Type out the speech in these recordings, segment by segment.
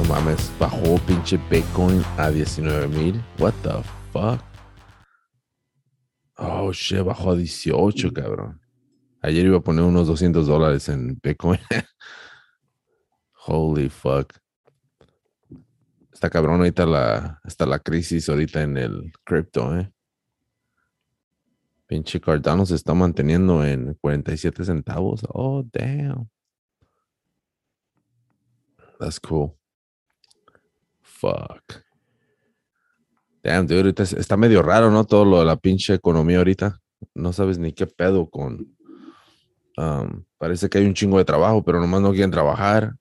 No mames, bajó pinche Bitcoin a 19 mil. What the fuck? Oh shit, bajó a 18, cabrón. Ayer iba a poner unos 200 dólares en Bitcoin. Holy fuck. Está cabrón ahorita la, está la crisis ahorita en el cripto, eh. Pinche Cardano se está manteniendo en 47 centavos. Oh, damn. That's cool. Fuck. Damn, dude, ahorita está medio raro, ¿no? Todo lo de la pinche economía ahorita. No sabes ni qué pedo con. Um, parece que hay un chingo de trabajo, pero nomás no quieren trabajar.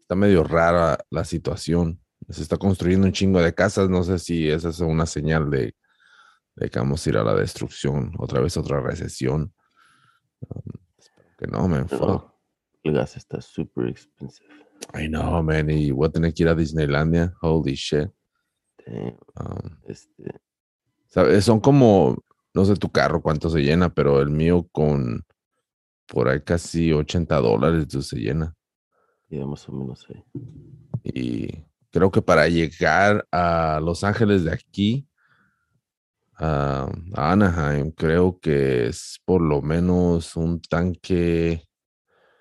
Está medio rara la situación. Se está construyendo un chingo de casas. No sé si esa es una señal de de que vamos a ir a la destrucción, otra vez otra recesión. Um, que no, man, fuck. El gas está super expensive. I know, man, y voy a tener que ir a Disneylandia, holy shit. Um, este. ¿sabes? Son como, no sé tu carro cuánto se llena, pero el mío con por ahí casi 80 dólares se llena. Ya más o menos ahí. Y creo que para llegar a Los Ángeles de aquí, a Anaheim, creo que es por lo menos un tanque.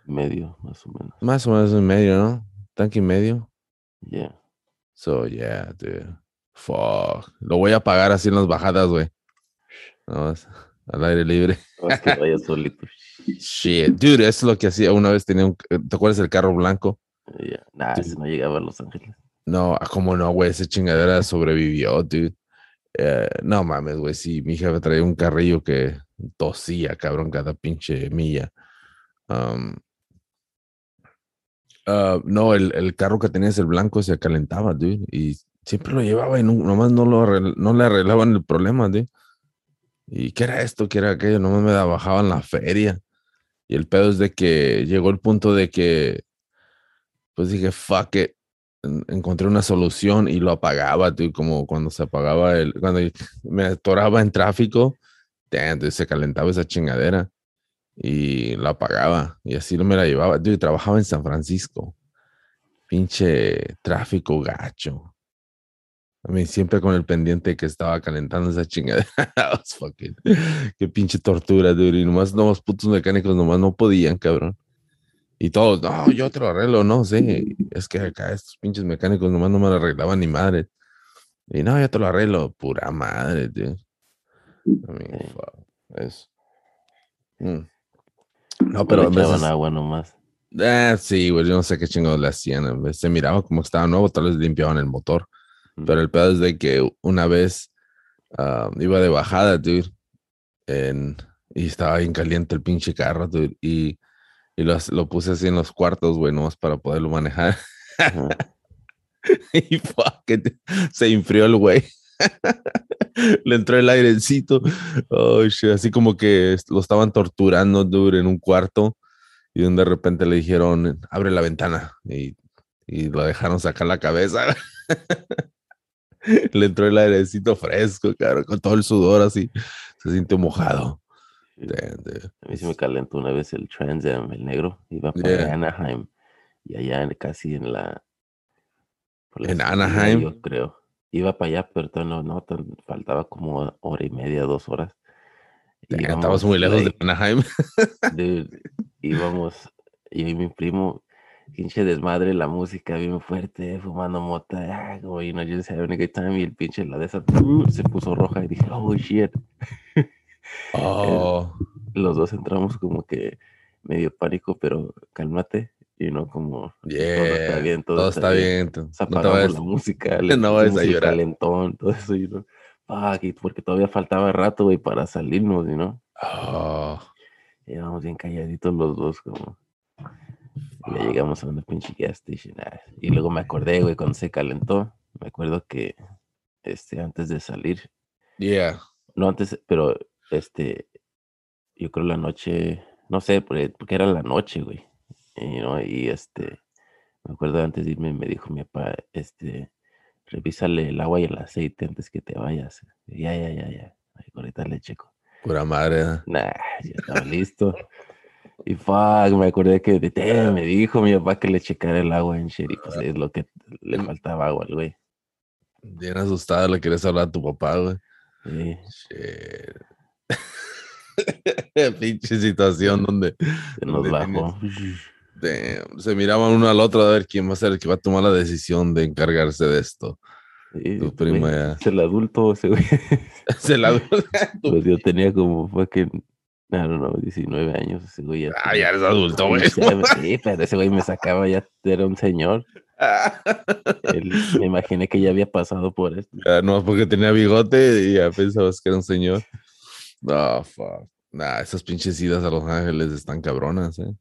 Medio, más o menos. Más o menos en medio, ¿no? Tanque y medio. Yeah. So, yeah, dude. Fuck. Lo voy a pagar así en las bajadas, güey. al aire libre. Es que vaya solito. Shit, dude, eso es lo que hacía. Una vez tenía un. ¿Te acuerdas del carro blanco? Yeah. Nah, ese no llegaba a Los Ángeles. No, ah, ¿cómo no, güey? Esa chingadera sobrevivió, dude. Eh, no mames, güey, sí, mi jefe traía un carrillo que tosía, cabrón, cada pinche milla. Um, uh, no, el, el, carro que tenías, el blanco, se calentaba, dude, y siempre lo llevaba y nomás no, lo no le arreglaban el problema, dude. ¿Y qué era esto? ¿Qué era aquello? Nomás me bajaban la feria. Y el pedo es de que llegó el punto de que, pues dije, fuck it, encontré una solución y lo apagaba, tú, como cuando se apagaba el, cuando me atoraba en tráfico, se calentaba esa chingadera y lo apagaba y así no me la llevaba. Yo trabajaba en San Francisco, pinche tráfico gacho. A mí siempre con el pendiente que estaba calentando esa chingadera. Qué pinche tortura, dude. Y nomás, nomás putos mecánicos nomás no podían, cabrón. Y todos, no, yo te lo arreglo, no sé. Es que acá estos pinches mecánicos nomás no me lo arreglaban ni madre. Y no, yo te lo arreglo, pura madre, tío. es. Mm. No, pero. Le echaban agua nomás. Eh, sí, güey, yo no sé qué chingados le hacían. Se miraba como que estaba nuevo, tal vez limpiaban el motor. Pero el pedo es de que una vez ah, iba de bajada, tío, en, y estaba bien caliente el pinche carro, tío, y y lo, lo puse así en los cuartos, güey, nomás para poderlo manejar. y fuck, se enfrió el güey. Le entró el airecito. Oh, Así como que lo estaban torturando, dude, en un cuarto. Y de repente le dijeron, abre la ventana. Y, y lo dejaron sacar la cabeza. Le entró el airecito fresco, claro, con todo el sudor así. Se sintió mojado. A mí se me calentó una vez el Trans Am, el negro. Iba para Anaheim. Y allá casi en la. ¿En Anaheim? Yo creo. Iba para allá, pero no, no faltaba como hora y media, dos horas. Y estabas muy lejos de Anaheim. íbamos, yo y mi primo, pinche desmadre, la música bien fuerte, fumando mota, ah, you know, just having a good time, y el pinche la de esa se puso roja y dije, oh shit. Oh. los dos entramos como que medio pánico, pero cálmate. Y no como todo está bien, todo, está bien. apagamos la música, no vas a llorar. calentón, todo eso, y no, porque todavía faltaba rato, güey, para salirnos, ¿no? Oh. Íbamos bien calladitos los dos, como. Y ya llegamos a una pinche gas station. Ah, y luego me acordé, güey, cuando se calentó. Me acuerdo que este, antes de salir. Yeah. No antes, pero este, yo creo la noche, no sé, porque era la noche, güey. Y, y este, me acuerdo antes de irme, me dijo mi papá, este, revísale el agua y el aceite antes que te vayas. ya, ya, ya, ya. ahorita le checo. Pura madre. ¿eh? Nah, ya estaba listo. Y fuck, me acordé que de- te- me dijo mi papá que le checara el agua en Sherry. Pues es lo que le faltaba agua al güey. Bien asustado, le quieres hablar a tu papá, güey. Sí, Shit. Pinche situación donde se nos ¿Dónde bajó. Se miraban uno al otro a ver quién va a ser el que va a tomar la decisión de encargarse de esto. Sí, Tu prima ya. Es el adulto ese güey. Se la... Pues yo tenía como fucking, I don't know, 19 años. Ese güey ya. Ah, tenía- ya eres adulto, güey. Sí, pero ese güey me sacaba, ya era un señor. Él- me imaginé que ya había pasado por esto. Ya, no, porque tenía bigote y ya pensabas que era un señor. No, fuck. Nah, esas pinches idas a Los Ángeles están cabronas, eh.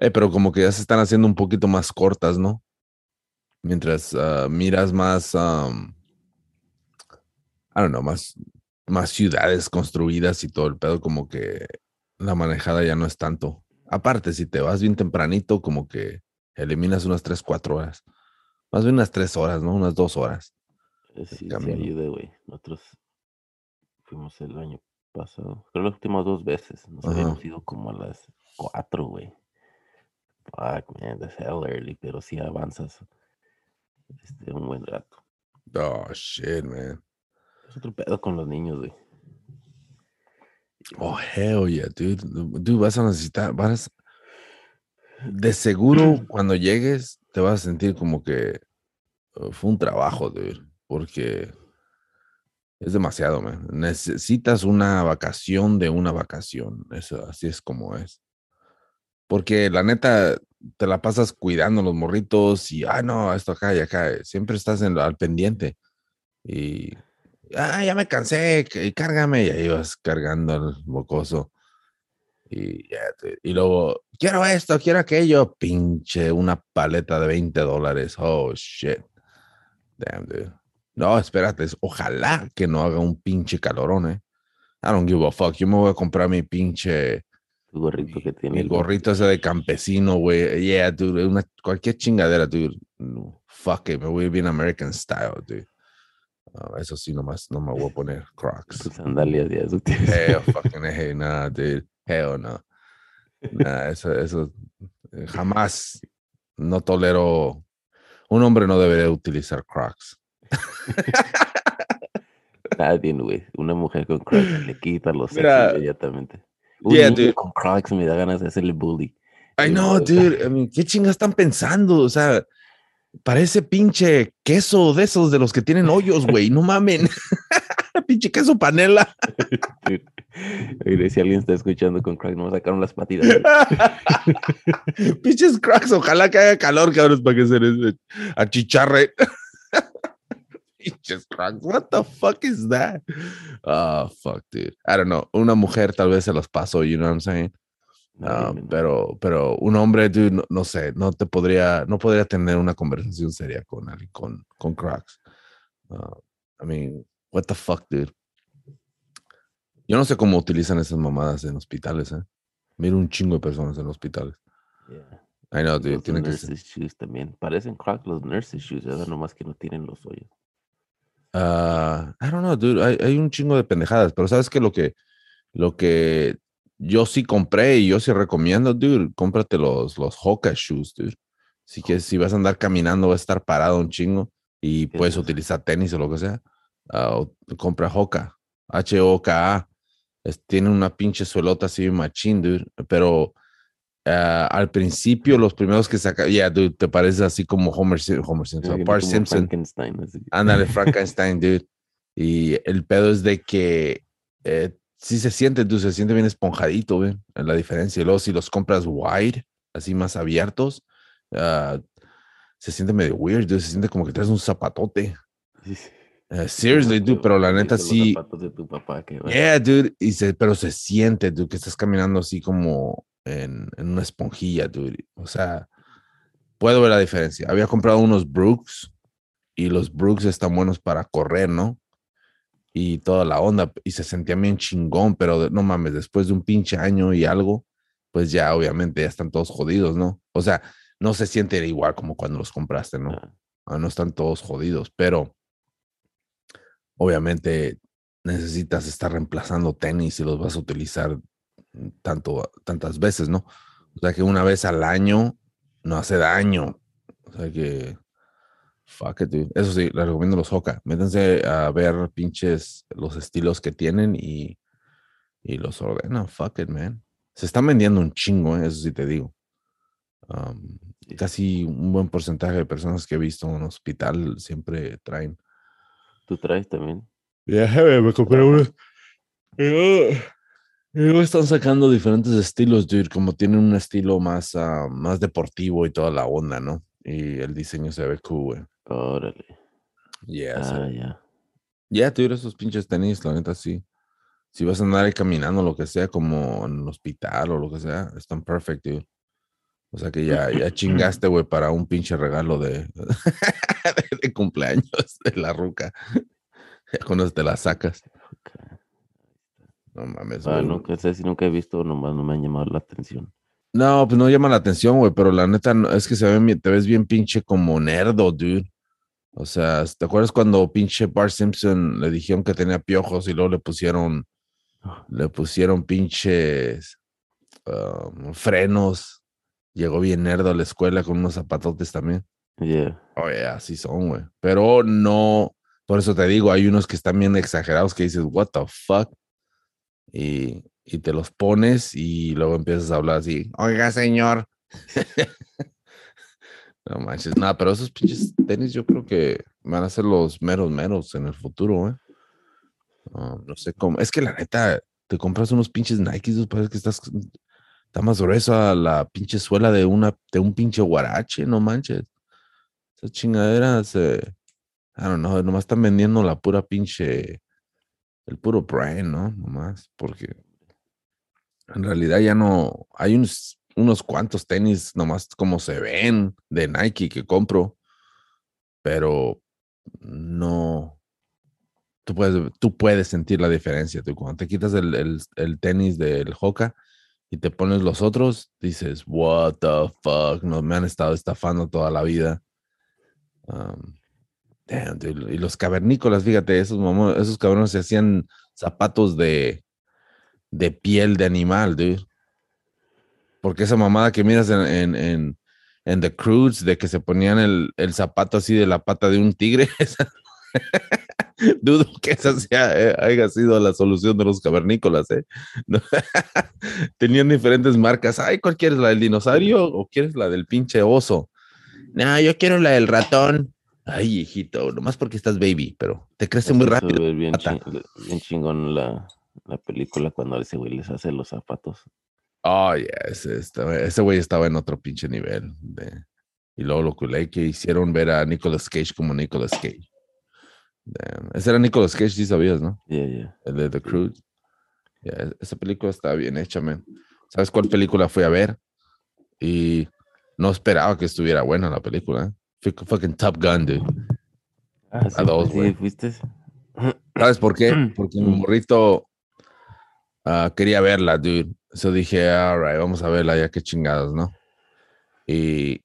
Eh, pero como que ya se están haciendo un poquito más cortas, ¿no? Mientras ah, miras más, um, I don't know, más, más ciudades construidas y todo el pedo, como que la manejada ya no es tanto. Aparte, si te vas bien tempranito, como que eliminas unas 3, 4 horas. Más bien unas 3 horas, ¿no? Unas 2 horas. Eh, Sí, ayuda, güey. Nosotros fuimos el año pasado, creo las últimas dos veces. Nos Ajá. habíamos ido como a las cuatro, güey. Fuck, man, that's hell early, pero sí avanzas este, un buen rato. Oh, shit, man. Es otro pedo con los niños, güey. Oh, hell yeah, dude. Dude, vas a necesitar, vas... De seguro, cuando llegues, te vas a sentir como que uh, fue un trabajo, dude. Porque es demasiado, man. Necesitas una vacación de una vacación. Eso, así es como es. Porque la neta, te la pasas cuidando los morritos y, ah, no, esto acá y acá. Siempre estás en, al pendiente. Y, ah, ya me cansé, que- cárgame. Y ahí vas cargando al mocoso. Y, y luego, quiero esto, quiero aquello. Pinche, una paleta de 20 dólares. Oh, shit. Damn, dude. No, espérate, es- ojalá que no haga un pinche calorón, eh. I don't give a fuck. Yo me voy a comprar mi pinche Tu gorrito que tiene. mi el- gorrito ese de campesino, güey. Yeah, dude. Una, cualquier chingadera, dude. No, fuck it. Me voy bien American style, dude. Eso sí, nomás no me voy a poner Crocs. Tus sandalias ya eso. Hell fucking hey, nah, dude. Hell no. Nah, eso, eso eh, jamás no tolero. Un hombre no debería utilizar Crocs. Nadie, güey. Una mujer con Crocs le quita los Mira, inmediatamente. Un yeah, dude. con Crocs me da ganas de hacerle bully. I know, no, dude. I mean, ¿qué chingas están pensando? O sea, parece pinche queso de esos de los que tienen hoyos, güey. No mamen. pinche queso panela. Dude. Si alguien está escuchando con Crocs, no me sacaron las patitas. Pinches cracks. Ojalá que haga calor, cabros, para que se les achicharre. Pinches cracks. What the fuck is that? Oh, fuck, dude. I don't know. Una mujer tal vez se los pasó, you know what I'm saying? Ah, pero, pero un hombre, dude, no, no sé, no te podría, no podría tener una conversación seria con alguien con, con cracks. Ah, I mean, what the fuck, dude. Yo no sé cómo utilizan esas mamadas en hospitales, eh. Miro un chingo de personas en hospitales. Yeah. I know, dude, Los tiene que ser. nurses shoes también. Parecen Crocs los nurses shoes, ¿verdad? Nomás que no tienen los hoyos. Ah, I don't know, dude. Hay, hay un chingo de pendejadas, pero sabes que lo que lo que yo sí compré y yo sí recomiendo, dude, cómprate los los Hoka shoes, dude. Así que si vas a andar caminando, vas a estar parado un chingo y ¿Qué es puedes utilizar tenis o lo que sea. o- compra Hoka, H O K A. Es- Tiene una pinche suelota así machín, dude, pero ah, al principio los primeros que saca, yeah, dude, te pareces así como Homer, Sim- Homer Simpson, Como Bart Simpson. Frankenstein. Ándale, Frankenstein, dude. Y el pedo es de que eh, sí se siente, tú se siente bien esponjadito, ¿ven? La diferencia. Y luego si los compras wide, así más abiertos, ah, se siente medio weird, dude. Se siente como que traes un zapatote. Sí, sí. Eh, seriously, dude, pero la neta sí. zapatos de tu papá que va- Yeah, dude. Y se, pero se siente, dude, que estás caminando así como en, en una esponjilla, dude. O sea, puedo ver la diferencia. Había comprado unos Brooks y los Brooks están buenos para correr, ¿no? Y toda la onda. Y se sentía bien chingón, pero no mames, después de un pinche año y algo, pues ya obviamente ya están todos jodidos, ¿no? O sea, no se siente igual como cuando los compraste, ¿no? Ah, no están todos jodidos, pero obviamente necesitas estar reemplazando tenis y los vas a utilizar tanto, tantas veces, ¿no? O sea que una vez al año no hace daño. O sea que, fuck it, dude. Eso sí, les recomiendo los Hoka. Métanse a ver pinches los estilos que tienen y, y los ordenan. Fuck it, man. Se están vendiendo un chingo, ¿eh? eso sí te digo. Um, casi un buen porcentaje de personas que he visto en un hospital siempre traen. ¿Tú traes también? Ya, me compré uno. Luego están sacando diferentes estilos, dude, como tienen un estilo más, ah, más deportivo y toda la onda, ¿no? Y el diseño se ve cool, güey. Órale. Yeah, Ah, ya. Ya, dude, esos pinches tenis, la neta, sí. Si vas a andar ahí caminando, lo que sea, como en el hospital o lo que sea, están perfect, dude. O sea que ya, ya chingaste, güey, para un pinche regalo de, de cumpleaños de la ruca. Ya eso te la sacas. Ok. No mames, Ah, nunca sé si nunca he visto, nomás no me han llamado la atención. No, pues no llama la atención, güey, pero la neta no- es que se ven te ves bien pinche como nerdo, dude. O sea, ¿te acuerdas cuando pinche Bart Simpson le dijeron que tenía piojos y luego le pusieron, le pusieron pinches um, frenos? Llegó bien nerdo a la escuela con unos zapatotes también. Yeah. Oye, así son, güey. Pero no, por eso te digo, hay unos que están bien exagerados que dices, what the fuck? Y, y te los pones y luego empiezas a hablar así, oiga, señor. no manches, nada, pero esos pinches tenis yo creo que van a ser los meros meros en el futuro, ¿eh? No sé cómo. Es que la neta, te compras unos pinches Nikes, parece que estás, está más gruesa la pinche suela de, una, de un pinche guarache, no manches. Esas chingaderas, eh, I don't nomás están vendiendo la pura pinche, el puro brand, ¿no? Nomás, porque en realidad ya no, hay unos, unos cuantos tenis nomás como se ven de Nike que compro, pero no, tú puedes, tú puedes sentir la diferencia, tú cuando te quitas el, el, el tenis del Hoka y te pones los otros, dices, what the fuck, no me han estado estafando toda la vida. Um, dude, Y los cavernícolas, fíjate, esos, mamo- esos cabrones se hacían zapatos de, de piel de animal, dude. Porque esa mamada que miras en, en, The Crudes, de que se ponían el, el zapato así de la pata de un tigre, dudo que esa eh, haya sido la solución de los cavernícolas, ¿eh? Tenían diferentes marcas. Ay, ¿cuál quieres? ¿La del dinosaurio o quieres la del pinche oso? No, yo quiero la del ratón. Ay, hijito, nomás porque estás baby, pero te crece muy Se rápido. ve bien, chingón la, la película cuando ese güey les hace los zapatos. Oh, yeah, ese, güey estaba en otro pinche nivel. de- y luego lo culé que hicieron ver a Nicolas Cage como Nicolas Cage. Damn, Ese era Nicolas Cage, sí sabías, ¿no? Yeah, yeah. El de The Cruise. Yeah, esa película está bien hecha, man. ¿Sabes cuál película fui a ver? Y no esperaba que estuviera buena la película. ¿eh? Fucking Top Gun, dude. Ah, sí, dos, sí, güey. fuiste. ¿Sabes por qué? Porque mi morrito ah, quería verla, dude. Eso dije, alright, vamos a verla ya, qué chingados, ¿no? Y,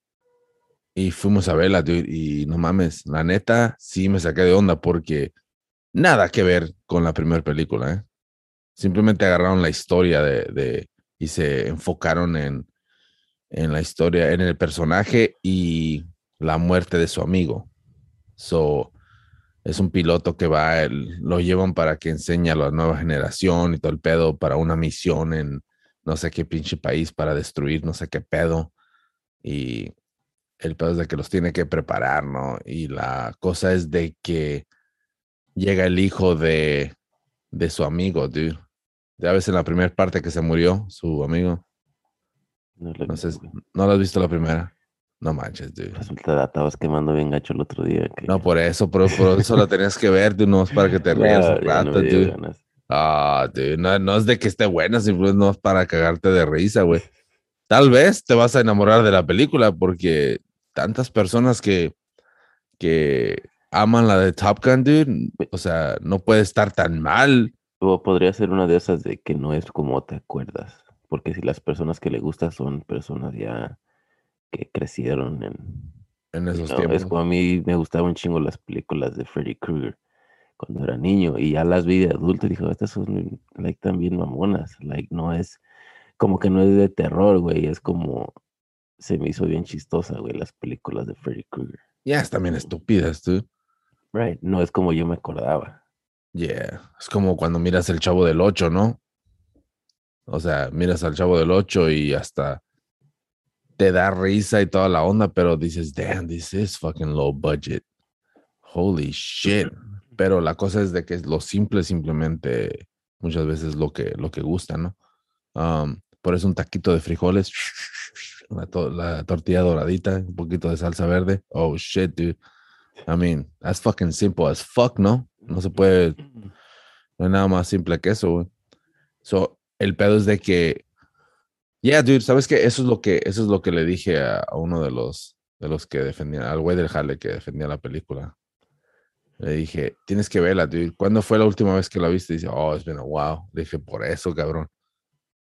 y fuimos a verla, dude. Y no mames, la neta, sí me saqué de onda porque nada que ver con la primera película, ¿eh? Simplemente agarraron la historia de, de y se enfocaron en, en la historia, en el personaje y la muerte de su amigo. So, es un piloto que va, el- lo llevan para que enseñe a la nueva generación y todo el pedo para una misión en no sé qué pinche país para destruir no sé qué pedo. Y el pedo es de que los tiene que preparar, ¿no? Y la cosa es de que llega el hijo de, de su amigo, dude. Ya ves en la primera parte que se murió su amigo. No, sé. ¿no lo has visto la primera? No manches, dude. Resulta, estabas quemando bien gacho el otro día. que- No, por eso, por, por eso la tenías que ver, dude, no es para que te rías Ya, un no rato, dude. Ah, dude, no, no es de que esté buena, simplemente no es para cagarte de risa, güey. Tal vez te vas a enamorar de la película porque tantas personas que, que aman la de Top Gun, dude, o sea, no puede estar tan mal. O podría ser una de esas de que no es como te acuerdas. Porque si las personas que le gustan son personas ya que crecieron en... En esos No, tiempos. es como a mí me gustaban un chingo las películas de Freddy Krueger. cuando era niño y ya las vi de adulto y dije, estas son like también mamonas, like no es como que no es de terror, güey, es como se me hizo bien chistosa, güey, las películas de Freddy Krueger. Ya, es también estúpidas, tú. Right, no es como yo me acordaba. Yeah, es como cuando miras el Chavo del 8, ¿no? O sea, miras al Chavo del 8 y hasta te da risa y toda la onda, pero dices, damn, this is fucking low budget. Holy shit. Pero la cosa es de que lo simple simplemente muchas veces lo que, lo que gusta, ¿no? Um, por eso un taquito de frijoles, la, la, tortilla doradita, un poquito de salsa verde. Oh shit, dude. I mean, that's fucking simple as fuck, ¿no? No se puede, no hay nada más simple que eso, güey. So, el pedo es de que, yeah, dude, ¿sabes qué? Eso es lo que, eso es lo que le dije a, a uno de los, de los que defendían, al güey del jale que defendía la película. Le dije, tienes que verla, dude. ¿Cuándo fue la última vez que la viste? dice, oh, es bien, wow. Le dije, por eso, cabrón.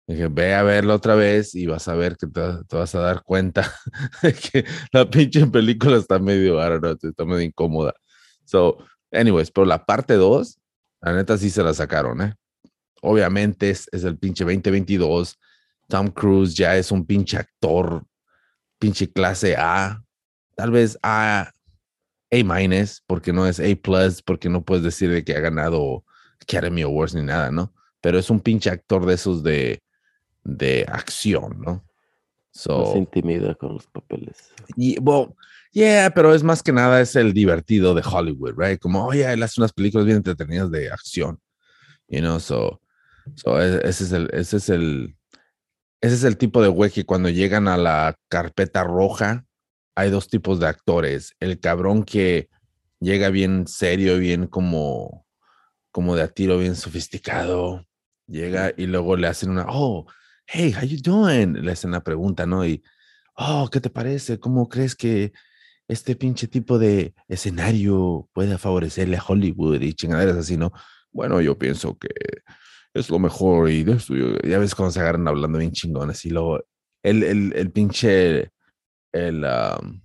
Dije, ve a verla otra vez y vas a ver que te, te vas a dar cuenta de que la pinche película está medio, I don't know, está medio incómoda. So, anyways, pero la parte 2, la neta sí se la sacaron, ¿eh? Obviamente es, es el pinche 2022. Tom Cruise ya es un pinche actor, pinche clase A, tal vez A, A minus, porque no es A plus, porque no puedes decir de que ha ganado Academy Awards ni nada, ¿no? Pero es un pinche actor de esos de, de acción, ¿no? So, se intimida con los papeles. Y, well, yeah, pero es más que nada es el divertido de Hollywood, right? Como, oye, oh, yeah, él hace unas películas bien entretenidas de acción, you know, so, so e, ese es el, ese es el, ese es el tipo de güey que cuando llegan a la carpeta roja, hay dos tipos de actores. El cabrón que llega bien serio, bien como, como de a tiro, bien sofisticado, llega y luego le hacen una, oh, hey, how you doing? Le hacen una pregunta, ¿no? Y, oh, ¿qué te parece? ¿Cómo crees que este pinche tipo de escenario puede favorecerle a Hollywood y chingaderas así, ¿no? Bueno, yo pienso que es lo mejor y de esto, ya ves cómo se agarran hablando bien chingones y luego el, el, el pinche, el, um,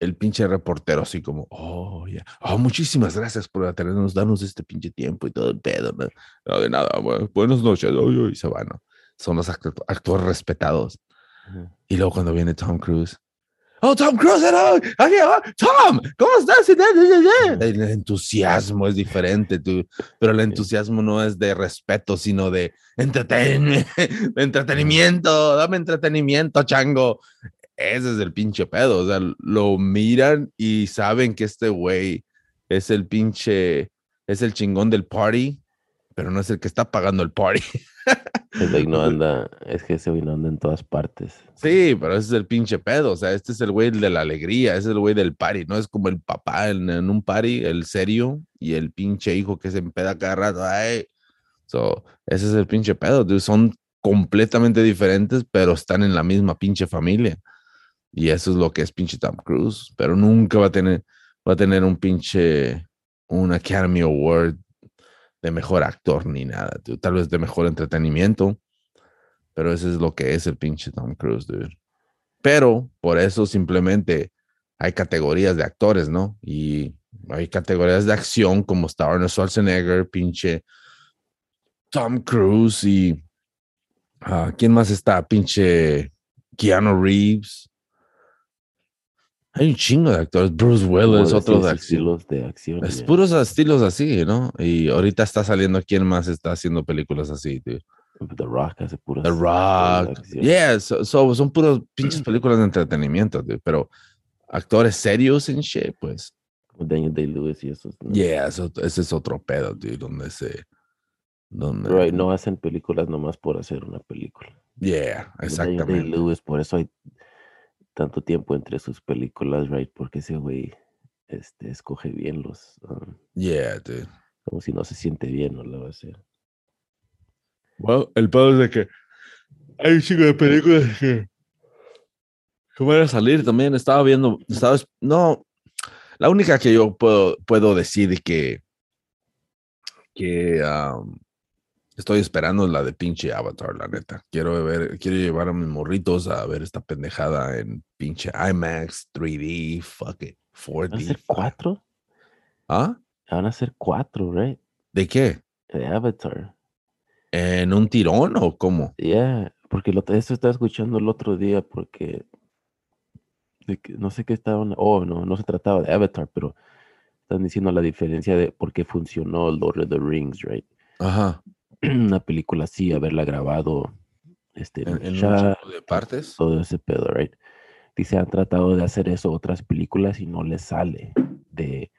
el pinche reportero así como, oh, ya, yeah. oh, muchísimas gracias por atendernos, darnos este pinche tiempo y todo el pedo, ¿no? no de nada, bueno, buenas noches, oh, y se va, ¿no? son los actores respetados. Uh -huh. Y luego cuando viene Tom Cruise, oh, Tom Cruise, hello, Tom, ¿cómo estás? El entusiasmo es diferente, tú, pero el entusiasmo no es de respeto, sino de, entreten de entretenimiento, dame entretenimiento, chango. Ese es el pinche pedo, o sea, lo miran y saben que este güey es el pinche, es el chingón del party, pero no es el que está pagando el party. El güey no anda, es que ese güey no anda en todas partes. Sí, pero ese es el pinche pedo. O sea, este es el güey de la alegría, ese es el güey del party, no es como el papá en, en, un party, el serio, y el pinche hijo que se empeda cada rato. Ay. So, ese es el pinche pedo. Dude. Son completamente diferentes, pero están en la misma pinche familia. Y eso es lo que es pinche Tom Cruise. Pero nunca va a tener, va a tener un pinche, un Academy Award de mejor actor ni nada, tal vez de mejor entretenimiento, pero eso es lo que es el pinche Tom Cruise, dude. Pero por eso simplemente hay categorías de actores, ¿no? Y hay categorías de acción como está Arnold Schwarzenegger, pinche Tom Cruise y uh, ¿quién más está? Pinche Keanu Reeves. Hay un chingo de actores. Bruce Willis, otro de estilos de acción. Es puros estilos así, ¿no? Y ahorita está saliendo quién más está haciendo películas así, tío. The Rock hace puras. The Rock. Yeah, so, so, son puros pinches películas de entretenimiento, tío. Pero actores serios en shit, pues. Como Daniel Day-Lewis y esos. ¿no? Yeah, eso, ese es otro pedo, tío, donde se. Donde... Right, no hacen películas nomás por hacer una película. Yeah, exactamente. Daniel Day-Lewis, por eso hay tanto tiempo entre sus películas, right? Porque ese güey este, escoge bien los. Um, yeah, dude. Como si no se siente bien, no lo va a hacer. Bueno, el pedo es de que hay un chico de películas que, que van a salir también. Estaba viendo, estaba, no, la única que yo puedo, puedo decir que, que um, estoy esperando es la de pinche Avatar, la neta. Quiero ver, quiero llevar a mis morritos a ver esta pendejada en pinche IMAX, 3D, fuck it, 4D. ¿Va a ser 4? ¿Ah? Van a ser cuatro, right? ¿De qué? De Avatar. ¿En un tirón o cómo? Yeah, porque lo, eso estaba escuchando el otro día porque de que- no sé qué estaban, oh, no, no se trataba de Avatar, pero están diciendo la diferencia de por qué funcionó Lord of the Rings, right? Ajá. Una película así, haberla grabado este, ¿En, en ya, de partes? todo ese pedo, right? Dice, han tratado de hacer eso otras películas y no les sale de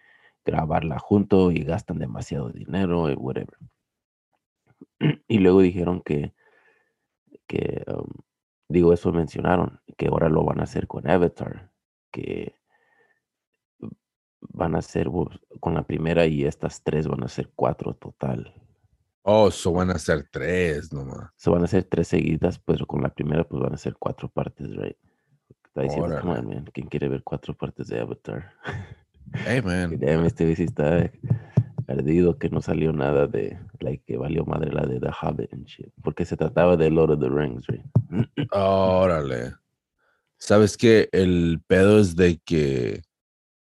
grabarla junto y gastan demasiado dinero y whatever. Y luego dijeron que, que um, digo, eso mencionaron, que ahora lo van a hacer con Avatar, que van a pues, con la primera y estas tres van a ser cuatro total. Oh, eso van a ser tres nomás. Se van a hacer tres seguidas, pero con la primera pues van a ser cuatro partes, right? Está diciendo, come on, man, ¿quién quiere ver cuatro partes de Avatar? Hey, man. damn, este sí está perdido que no salió nada de, like, que valió madre la de The Hobbit and shit. Porque se trataba de Lord of the Rings, right? Órale. ¿Sabes qué? El pedo es de que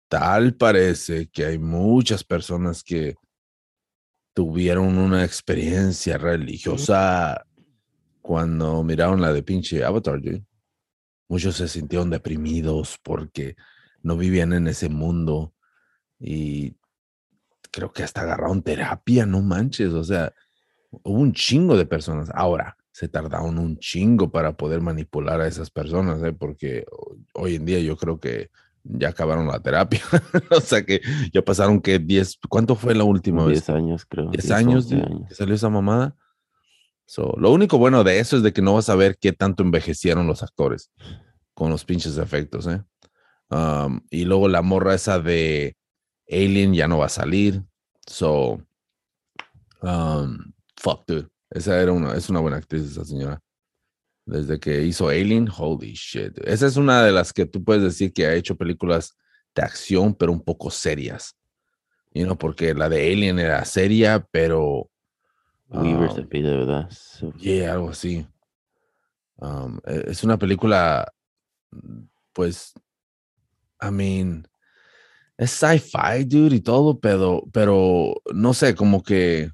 tal parece que hay muchas personas que tuvieron una experiencia religiosa cuando miraron la de pinche Avatar, dude. Muchos se sintieron deprimidos porque no vivían en ese mundo y creo que hasta agarraron terapia, no manches, o sea, hubo un chingo de personas. Ahora, se tardaron un chingo para poder manipular a esas personas, ¿eh? porque ho- hoy en día yo creo que ya acabaron la terapia. o sea que ya pasaron que 10, ¿cuánto fue la última vez? Diez años, creo. 10 10, años, 11 dude, que salió esa mamada. So, lo único bueno de eso es de que no vas a ver qué tanto envejecieron los actores con los pinches efectos, ¿eh? Um, y luego la morra esa de Alien ya no va a salir. So, um, fuck, dude. Esa era una, es una buena actriz, esa señora. Desde que hizo Alien, holy shit. Esa es una de las que tú puedes decir que ha hecho películas de acción, pero un poco serias. You know, porque la de Alien era seria, pero. Weaver um, se pide, ¿verdad? So, Yeah, algo así. Um, e- es una película, pues, I mean, es sci-fi, dude, y todo, pero, pero no sé, como que,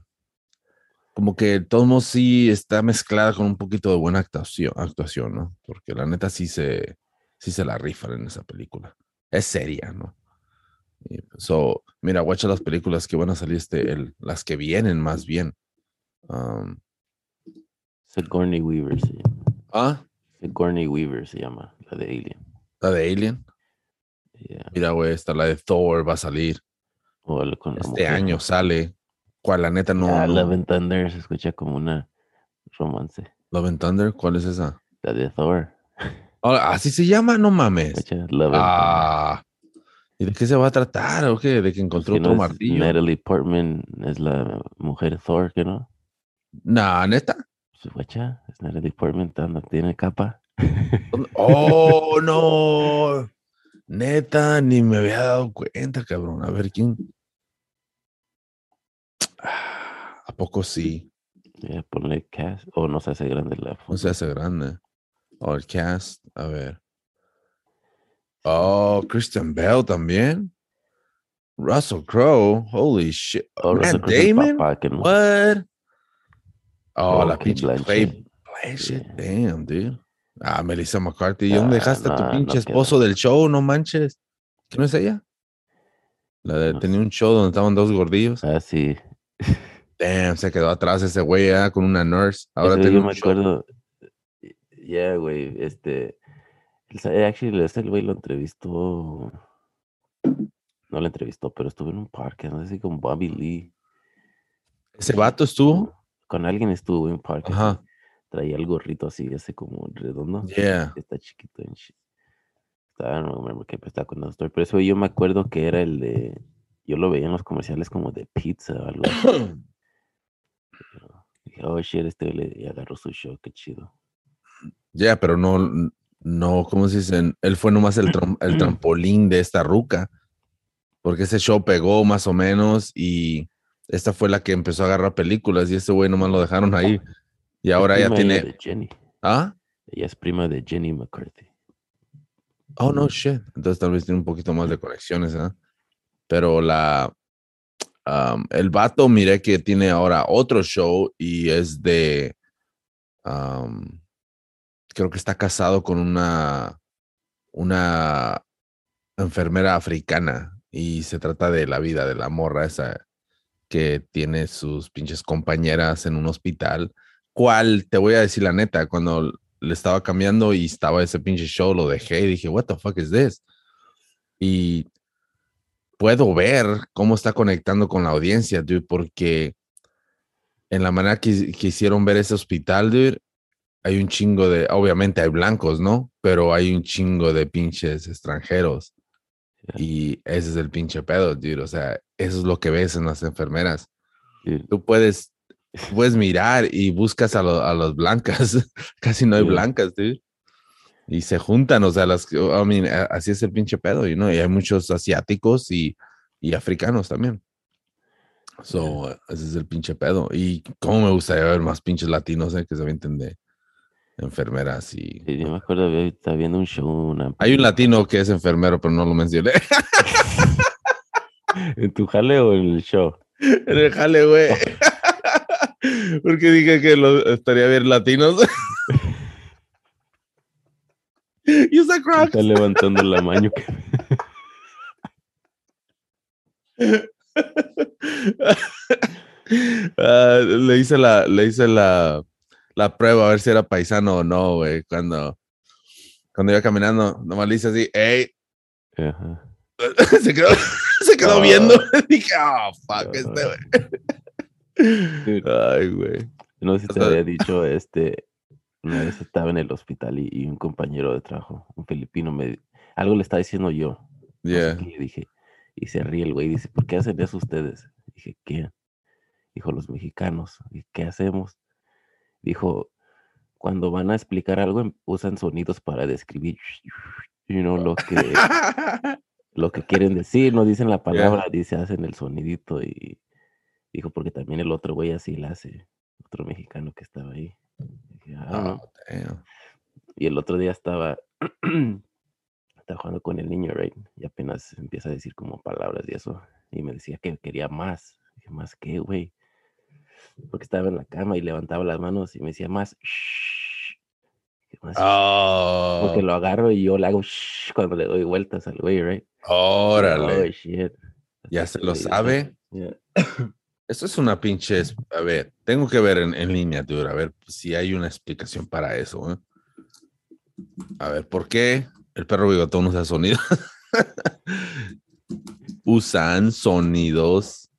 como que todo modos sí está mezclada con un poquito de buena actuación, actuación, ¿no? Porque la neta sí se, sí se la rifan en esa película. Es seria, ¿no? Y, so, mira, watcha las películas que van a salir, este, el- las que vienen más bien. Um, Sigourney Weaver se llama. ah, Sigourney Weaver se llama, la de Alien. la de Alien. Yeah. Mira, güey, esta la de Thor va a salir. O con Este año sale. ¿Cuál? La neta no. Ah, no- Love and Thunder se escucha como una romance. Love and Thunder, ¿cuál es esa? La de Thor. Ah, así se llama, no mames. Escucha, Love and Thunder. Ah. ¿Y de qué se va a tratar? ¿O qué? ¿De que Pues encontró que otro no martillo? Natalie Portman es la mujer Thor, ¿que no? Nah, neta. Pues, guacha, es Natalie Portman, no tiene capa. Oh, no. Neta, ni me había dado cuenta, cabrón. A ver quién. Ah, ¿A poco sí? Ya, ponle cast. O no se hace grande la No foto. se hace grande. O el cast, a ver. Oh, Christian Bell también. Russell Crowe, holy shit. Oh, Matt Damon, no. what? Oh, la pinche Yeah. damn, dude. Ah, Melissa McCarthy, ¿y dónde Ah, dejaste a tu no, pinche no esposo queda. del show? No manches. ¿Qué no es ella? La de, No tenía un show donde estaban dos gordillos. Ah, sí. Damn, se quedó atrás ese güey ah, con una nurse. Ahora Ese tiene yo me show. acuerdo. Yeah, güey, este. sa- Actually, ese güey lo entrevistó. No lo entrevistó, pero estuvo en un parque, no sé si con Bobby Lee. ¿Ese vato estuvo? Con alguien estuvo en un parque. Ajá. Traía el gorrito así, ese como redondo. Yeah. Está chiquito en shit. Estaba, no me qué está con la story. Pero eso yo me acuerdo que era el de. Yo lo veía en los comerciales como de pizza o algo así. Dije, oh shit, este le agarró su show, qué chido. Ya, pero no, no, ¿cómo se dice? Él fue nomás el, el trampolín de esta ruca, porque ese show pegó más o menos y esta fue la que empezó a agarrar películas y ese güey nomás lo dejaron ahí. Y ahora ya tiene... de Jenny. ¿Ah? Ella es prima de Jenny McCarthy. Oh, no, shit. Entonces tal vez tiene un poquito más de conexiones, ¿ah? Pero la... el vato, miré que tiene ahora otro show y es de, creo que está casado con una, una enfermera africana y se trata de la vida de la morra esa que tiene sus pinches compañeras en un hospital. ¿Cuál? Te voy a decir la neta, cuando le estaba cambiando y estaba ese pinche show, lo dejé y dije, what the fuck is this? Y puedo ver cómo está conectando con la audiencia, dude, porque en la manera que, que hicieron ver ese hospital, dude, hay un chingo de, obviamente hay blancos, ¿no? Pero hay un chingo de pinches extranjeros. Y ese es el pinche pedo, dude. O sea, eso es lo que ves en las enfermeras. Tú puedes, puedes mirar y buscas a, a las blancas. Casi no hay blancas, dude. Y se juntan, o sea, las, I mean, así es el pinche pedo, ¿no? Y hay muchos asiáticos y, y africanos también. So, ese es el pinche pedo. Y cómo me gustaría ver más pinches latinos eh, que se avienten de, enfermeras y... Sí, yo me acuerdo, estaba viendo un show. Una... Hay un latino que es enfermero, pero no lo mencioné. ¿En tu jale o en el show? En el jale, güey. Porque dije que lo, estaría bien latinos. y usa crocs. Está levantando la mano. uh, le hice la, le hice la, la prueba a ver si era paisano o no, güey. Cuando, cuando iba caminando, nomás le hice así, ¡ey! se quedó, se quedó viendo. Dije, oh, fuck, este, güey. Ay, güey. No sé si te había dicho, este, una vez estaba en el hospital y, un compañero de trabajo, un filipino, me, algo le estaba diciendo yo. Yeah. dije, y se ríe el güey, dice, ¿por qué hacen eso ustedes? Dije, ¿qué? Dijo, los mexicanos. ¿Y qué hacemos? dijo, cuando van a explicar algo em, usan sonidos para describir you know, lo que lo que quieren decir, no dicen la palabra, dice hacen el sonidito y dijo porque también el otro güey así la hace, otro mexicano que estaba ahí. Ah, oh, y el otro día estaba estaba jugando con el niño, right? Y apenas empieza a decir como palabras y eso y me decía que quería más. Dije, ¿más qué, güey? porque estaba en la cama y levantaba las manos y me decía más. Porque oh. lo agarro y yo le hago cuando le doy vueltas al güey, right? Órale. Oh, ya se lo sabe. Esto es una pinche. A ver, tengo que ver en, línea, dude, a ver si hay una explicación para eso. ¿eh? A ver, ¿por qué el perro bigotón usa sonidos? Usan sonidos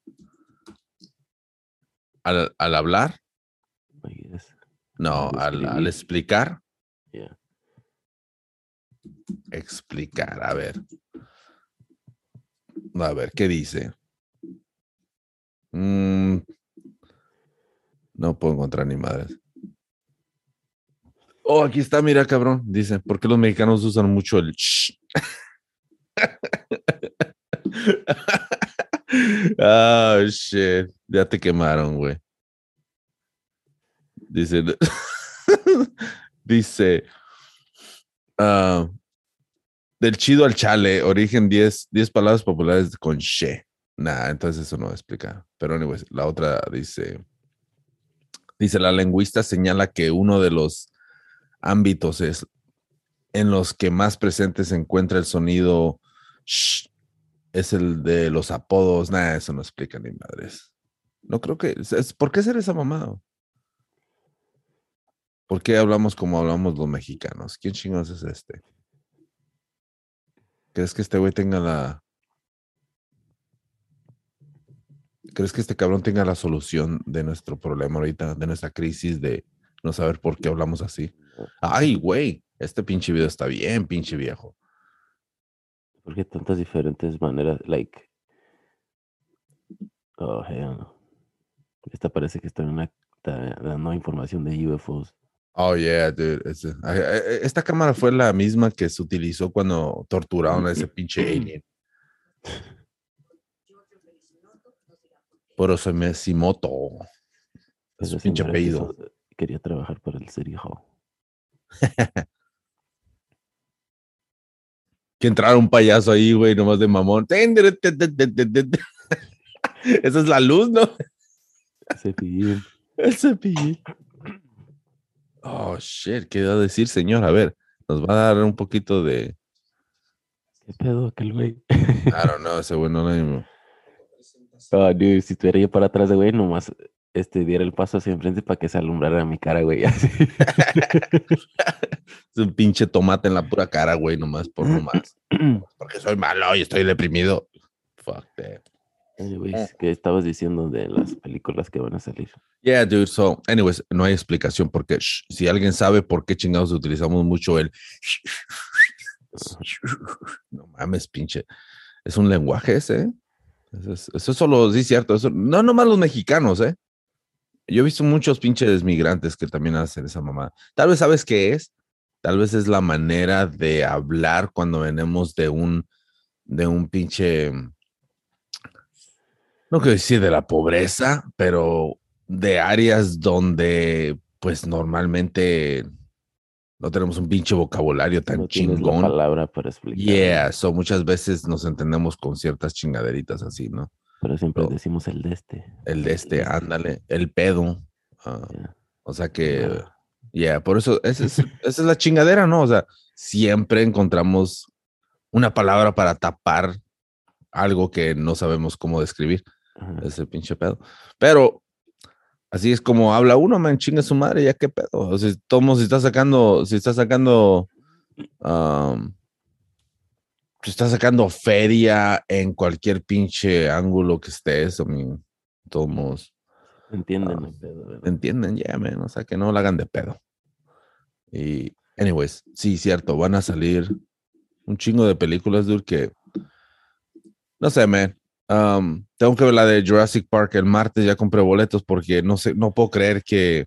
al, al hablar. No, al, al, explicar. Explicar, a ver. A ver, ¿qué dice? Mm, no puedo encontrar ni madres. Oh, aquí está, mira, cabrón. Dice, ¿por qué los mexicanos usan mucho el oh, shit. Ya te quemaron, güey. Dice, dice, uh, del chido al chale, origen 10, 10 palabras populares con she. Nah, entonces eso no explica. Pero, anyways, la otra dice, dice, la lingüista señala que uno de los ámbitos es en los que más presente se encuentra el sonido es el de los apodos. Nada, eso no explica ni madres. No creo que. Es, ¿Por qué ser esa mamado? ¿Por qué hablamos como hablamos los mexicanos? ¿Quién chingados es este? ¿Crees que este güey tenga la. ¿Crees que este cabrón tenga la solución de nuestro problema ahorita, de nuestra crisis de no saber por qué hablamos así? Ay, güey, este pinche video está bien, pinche viejo. Porque tantas diferentes maneras, like. Oh, hell Esta parece que está, en una, dando información de UFOs. Oh, yeah, dude. esta cámara fue la misma que se utilizó cuando torturaron a ese pinche alien. Por eso me Simoto. Es un pinche apellido. Quería trabajar para el City Hall. que entrara un payaso ahí, güey, nomás de mamón. Esa es la luz, ¿no? Cepillín. El cepillín. Oh, shit, ¿qué iba a decir, señor? A ver, nos va a dar un poquito de... ¿Qué pedo aquel güey? I don't know, ese güey no lo Ah, dude, si estuviera yo para atrás de güey, nomás este, diera el paso hacia enfrente para que se alumbrara mi cara, güey. Así. Es un pinche tomate en la pura cara, güey, nomás por nomás. Porque soy malo y estoy deprimido. Fuck that. Anyways, ¿qué estabas diciendo de las películas que van a salir? Yeah, dude. So, anyways, no hay explicación porque shh, si alguien sabe por qué chingados utilizamos mucho el. No mames, pinche. Es un lenguaje ese. ¿eh? Eso, es, es solo, sí, cierto. Eso, no nomás los mexicanos, ¿eh? Yo he visto muchos pinches migrantes que también hacen esa mamada. Tal vez sabes qué es. Tal vez es la manera de hablar cuando venimos de un, de un pinche, no quiero decir de la pobreza, pero de áreas donde pues normalmente no tenemos un pinche vocabulario tan No tienes la chingón. palabra para explicar. Yeah, so muchas veces nos entendemos con ciertas chingaderitas así, ¿no? Pero siempre Oh. decimos el de este. El de este, ándale, el pedo. ah, Yeah. o sea que, Ah. yeah, por eso, esa es, esa es la chingadera, ¿no? O sea, siempre encontramos una palabra para tapar algo que no sabemos cómo describir. Ese pinche pedo. Pero así es como habla uno, man, chinga su madre, ya qué pedo. O sea, tomo, si está sacando, si está sacando, um, si está sacando feria en cualquier pinche ángulo que estés, o mi, tomos, Entienden pedo, entienden, ya, man, o sea, que no la hagan de pedo. Y, anyways, sí, cierto, van a salir un chingo de películas, dude, que, no sé, man, um, tengo que ver la de Jurassic Park el martes, ya compré boletos porque no sé, no puedo creer que,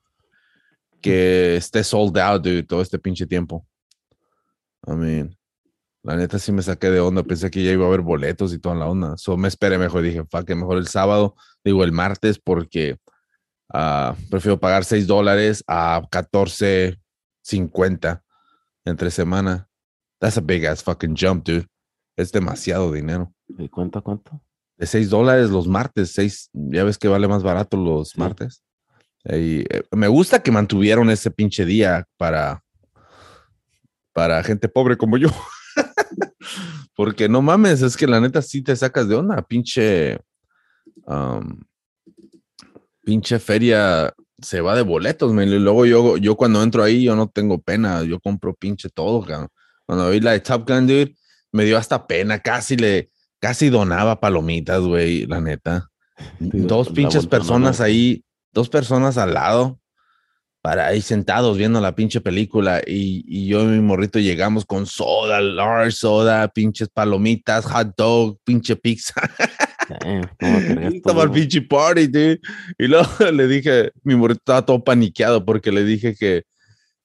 que esté sold out, dude, todo este pinche tiempo. I mean, la neta sí me saqué de onda, pensé que ya iba a haber boletos y toda la onda. So me esperé mejor, dije, fuck, it, mejor el sábado, digo el martes, porque ah, prefiero pagar 6 dólares a 14.50 entre semana. That's a big ass fucking jump, dude. Es demasiado dinero. ¿De cuánto cuánto? De 6 dólares los martes, 6, ya ves que vale más barato los Sí. martes. Y, eh, me gusta que mantuvieron ese pinche día para, para gente pobre como yo. Porque no mames, es que la neta sí te sacas de onda, pinche. um, pinche feria se va de boletos, man. Y luego yo, yo cuando entro ahí, yo no tengo pena, yo compro pinche todo, cabrón. Cuando vi la de Top Gun, dude, me dio hasta pena, casi le, casi donaba palomitas, güey, la neta. Dos pinches personas ¿no? ahí, dos personas al lado, para ahí sentados viendo la pinche película y, y yo y mi morrito llegamos con soda, large soda, pinches palomitas, hot dog, pinche pizza. Damn, ¿cómo cargas Y Estaba el pinche party, dude. Y luego le dije, mi morrito estaba todo paniqueado porque le dije que,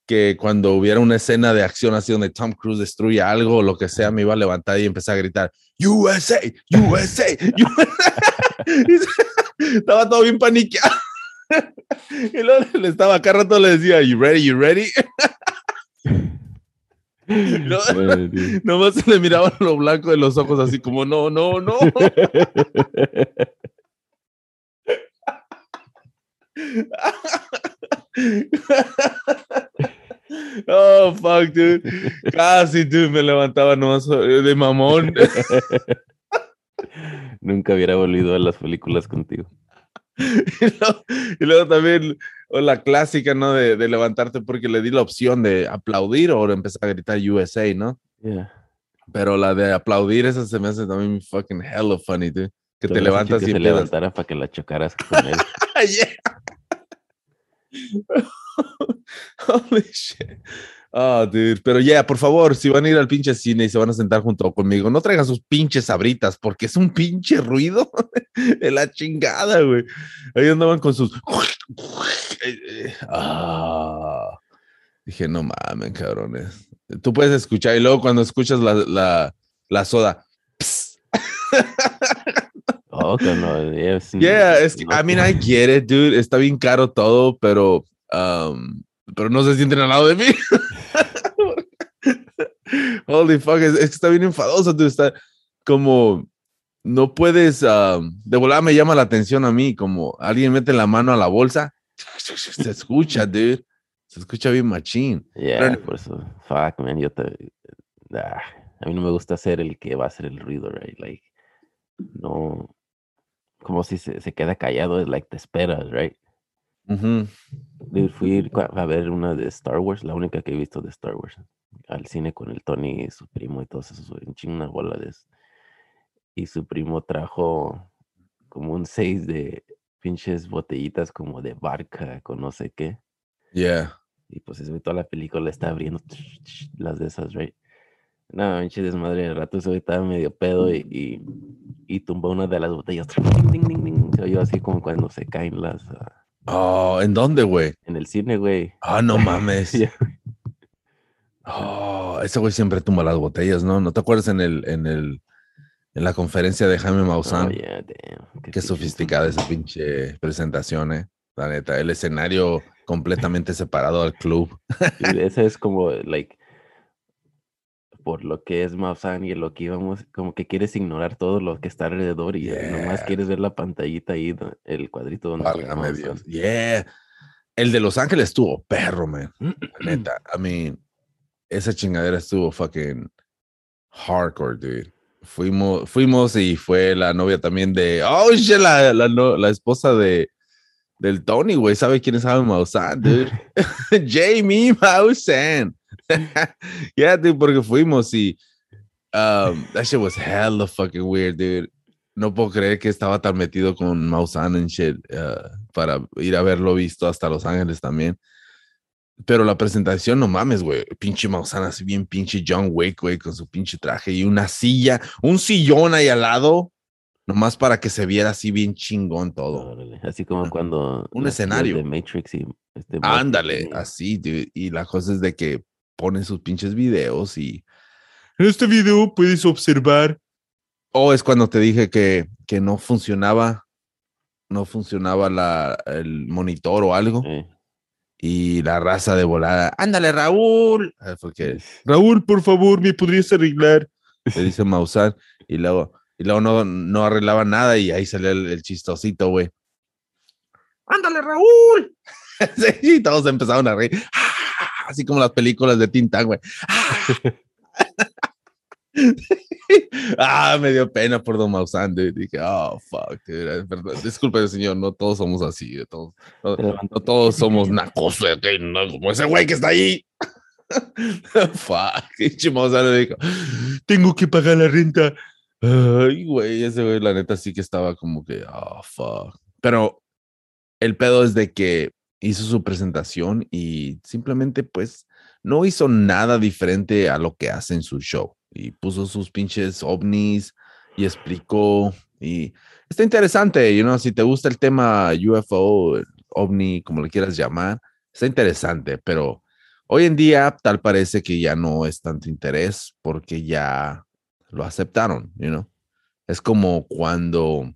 que cuando hubiera una escena de acción así donde Tom Cruise destruye algo o lo que sea, me iba a levantar y empezar a gritar, USA, USA, USA. Estaba todo bien paniqueado. Y luego le estaba acá rato le decía, you ready, you ready? No. Nomás se le miraban lo blanco de los ojos así como, no, no, no. Oh, fuck, dude. Casi, dude, me levantaba nomás eh, de mamón. Nunca hubiera volvido a las películas contigo. Y luego, y luego también o la clásica, ¿no? De, de levantarte porque le di la opción de aplaudir o empezar a gritar USA, ¿no? Yeah. Pero la de aplaudir, esa se me hace también fucking hella funny, dude. Que te levantas que y se empiezas. levantara para que la chocaras con él. yeah. Holy shit. Oh, dude. Pero ya, por favor, si van a ir al pinche cine y se van a sentar junto conmigo, no traigan sus pinches sabritas, porque es un pinche ruido de la chingada, güey. Ahí andaban con sus. Ah. Dije, no mames, cabrones. Tú puedes escuchar y luego cuando escuchas la, la, la soda. Que no, es- Yeah, es que, no- I mean, I get it, dude. Está bien caro todo, pero, um, pero no se sienten al lado de mí. Holy fuck, es, es que está bien enfadoso, dude. Está como, no puedes, ah, de volada me llama la atención a mí, como alguien mete la mano a la bolsa, se escucha, dude. Se escucha bien machín. Yeah, por eso, fuck, man, yo te, ah, a mí no me gusta ser el que va a hacer el ruido, right? Like, no, como si se, se queda callado, es like, te esperas, right? Fui a ver una de Star Wars, la única que he visto de Star Wars, al cine con el Tony y su primo y todos esos, en bola de Y su primo trajo como un seis de pinches botellitas como de barca con no sé qué. Yeah. Y pues eso, toda la película está abriendo las de esas, right? No, pinche desmadre, el rato se estaba medio pedo y, y, y, tumbó una de las botellas. Se oyó así como cuando se caen las... Ah, Oh, ¿en dónde, güey? En el cine, güey. Ah, no mames. Oh, ese güey siempre tumba las botellas, ¿no? ¿No te acuerdas en el, en el, en la conferencia de Jaime Maussan? Oh, Qué, sofisticada esa pinche presentación, eh. La neta, el escenario completamente separado al club. ese es como, like, por lo que es Maussan y lo que íbamos, como que quieres ignorar todo lo que está alrededor y nomás quieres ver la pantallita ahí, el cuadrito donde. Válgame Dios. Yeah. El de Los Ángeles estuvo perro, man. Neta. I mean, esa chingadera estuvo fucking hardcore, dude. Fuimos, fuimos y fue la novia también de. Oh, shit, la, la, la esposa de, del Tony, güey. ¿Sabe quién es Jaime Maussan, dude? Jamie Maussan. yeah, dude, porque fuimos y um, that shit was hella fucking weird, dude. No puedo creer que estaba tan metido con Maussan en shit uh, para ir a verlo visto hasta Los Ángeles también. Pero la presentación, no mames, güey. Pinche Maussan así bien pinche John Wake, güey, con su pinche traje y una silla, un sillón ahí al lado, nomás para que se viera así bien chingón todo. Así como cuando... Un escenario. De Matrix y... Este Ándale, así, dude. Y la cosa es de que ponen sus pinches videos y en este video puedes observar. O es cuando te dije que, que no funcionaba, no funcionaba la, el monitor o algo. Y la raza de volada, ándale Raúl. Ah, porque, Raúl, por favor, ¿me podrías arreglar? Le dice Maussan. Y luego, y luego no, no arreglaba nada y ahí salió el, chistosito, güey. Ándale Raúl. sí, todos empezaron a reír así como las películas de Tinta, güey. ah, me dio pena por Don Maussan, Dije, oh, fuck, Disculpe, señor, no todos somos así. Todos, no, todos somos nacos, no, como ese güey que está ahí. fuck, Maussan le dijo, tengo que pagar la renta. Ay, güey, ese güey, la neta sí que estaba como que, oh, fuck. Pero el pedo es de que hizo su presentación y simplemente pues no hizo nada diferente a lo que hace en su show y puso sus pinches ovnis y explicó y está interesante, you know, si te gusta el tema UFO, ovni, como le quieras llamar, está interesante, pero hoy en día tal parece que ya no es tanto interés porque ya lo aceptaron, you know. Es como cuando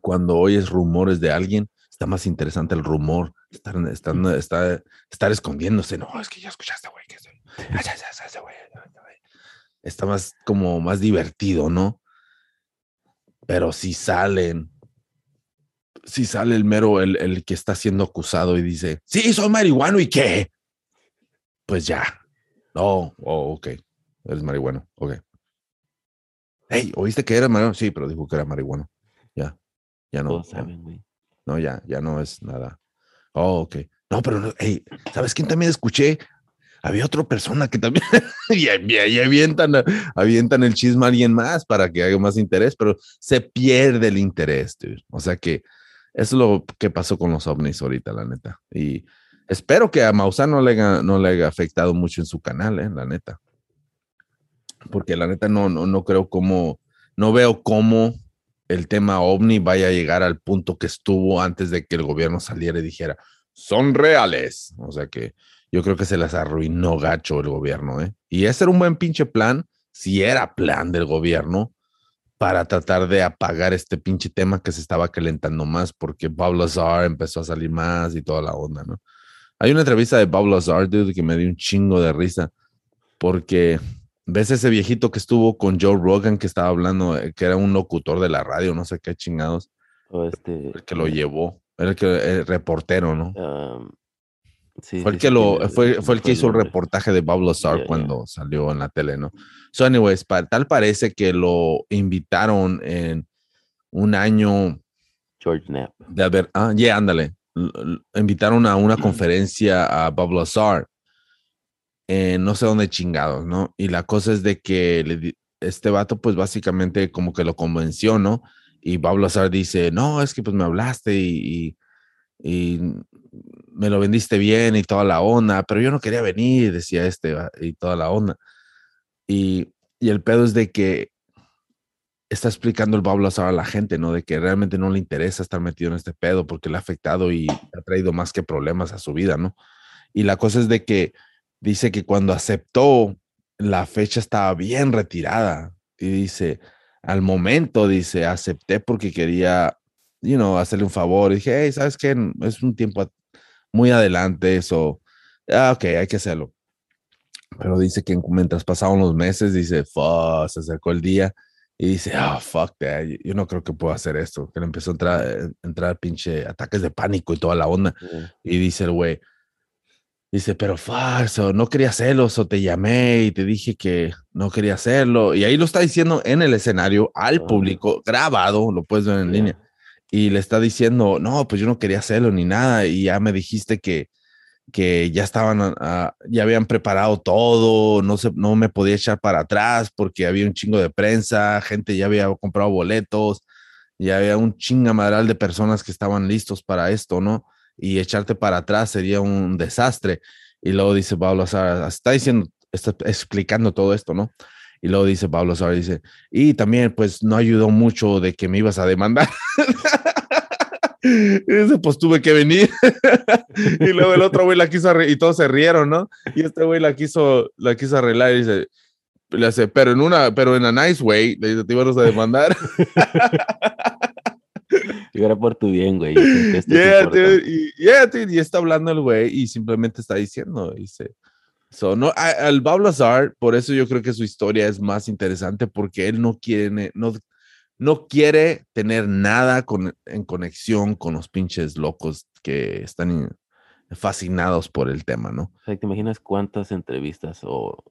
cuando oyes rumores de alguien está más interesante el rumor, estar, estar, estar, escondiéndose. No, es que ya escuchaste, güey, que Está más como más divertido, ¿no? Pero si salen, si sale el mero, el, el que está siendo acusado y dice, sí, soy marihuano y qué, pues ya. No, oh, ok, eres marihuano, ok. Hey, ¿oíste que era marihuano? Sí, pero dijo que era marihuano. Ya, ya no. No, ya, ya no es nada. Oh, ok. No, pero, hey, ¿sabes quién también escuché? Había otra persona que también, y, avientan, avientan el chisme a alguien más para que haya más interés, pero se pierde el interés, dude. O sea que eso es lo que pasó con los ovnis ahorita, la neta. Y espero que a Mausa no le haya, no le haya afectado mucho en su canal, eh, la neta. Porque la neta no, no, no creo cómo, no veo cómo el tema ovni vaya a llegar al punto que estuvo antes de que el gobierno saliera y dijera, son reales. O sea que yo creo que se les arruinó gacho el gobierno, ¿eh? Y ese era un buen pinche plan, si era plan del gobierno, para tratar de apagar este pinche tema que se estaba calentando más, porque Bob Lazar empezó a salir más y toda la onda, ¿no? Hay una entrevista de Bob Lazar, dude, que me dio un chingo de risa, porque ¿Ves ese viejito que estuvo con Joe Rogan que estaba hablando, eh, que era un locutor de la radio, no sé qué chingados? O este. El que lo llevó, era el, que, el reportero, ¿no? um, sí, fue el que sí, lo, tiene- fue, se fue me el que hizo el reportaje de Ya, ya. cuando salió en la tele, ¿no? So, anyways, pa- tal parece que lo invitaron en un año George Knapp. de haber, ah, yeah, ándale, L- invitaron a una conferencia a Bob Lazar en no sé dónde chingados, ¿no? Y la cosa es de que le este vato, pues básicamente como que lo convenció, ¿no? Y Bob Lazar dice, no, es que pues me hablaste y, y, y me lo vendiste bien y toda la onda, pero yo no quería venir, decía este, y toda la onda. Y, y el pedo es de que está explicando el Bob Lazar a la gente, ¿no? De que realmente no le interesa estar metido en este pedo porque le ha afectado y ha traído más que problemas a su vida, ¿no? Y la cosa es de que dice que cuando aceptó, la fecha estaba bien retirada. Y dice, al momento, dice, acepté porque quería, you know, hacerle un favor. Y dije, hey, ¿sabes qué? Es un tiempo a- muy adelante, eso. Ah, ok, hay que hacerlo. Pero dice que mientras pasaban los meses, dice, fuck, se acercó el día y dice, oh, fuck that, yo- no creo que pueda hacer esto. Que le empezó a entrar, eh, entrar pinche ataques de pánico y toda la onda. Yeah. Y dice el güey, dice, pero falso, no quería hacerlo, o te llamé y te dije que no quería hacerlo. Y ahí lo está diciendo en el escenario al Ah. público, grabado, lo puedes ver en Yeah. línea. Y le está diciendo, no, pues yo no quería hacerlo ni nada. Y ya me dijiste que, que ya estaban, ah, ya habían preparado todo, no, se, no me podía echar para atrás porque había un chingo de prensa, gente ya había comprado boletos, ya había un chingamadral de personas que estaban listos para esto, ¿no? Y echarte para atrás sería un desastre. Y luego dice Pablo Sara, está diciendo, está explicando todo esto, ¿no? Y luego dice Pablo Sara, dice, y también pues no ayudó mucho de que me ibas a demandar. Y dice, pues tuve que venir. y luego el otro güey la quiso arre- y todos se rieron, ¿no? Y este güey la quiso, la quiso arreglar y dice, le hace, pero en una, pero en a nice way, le dice, te ibas a demandar. Yo era por tu bien, güey. yeah, dude, y, yeah, dude, y está hablando el güey y simplemente está diciendo, dice. So, no, al Bob Lazar, por eso yo creo que su historia es más interesante porque él no quiere, no, no quiere tener nada con, en conexión con los pinches locos que están in- fascinados por el tema, ¿no? O sea, ¿te imaginas cuántas entrevistas o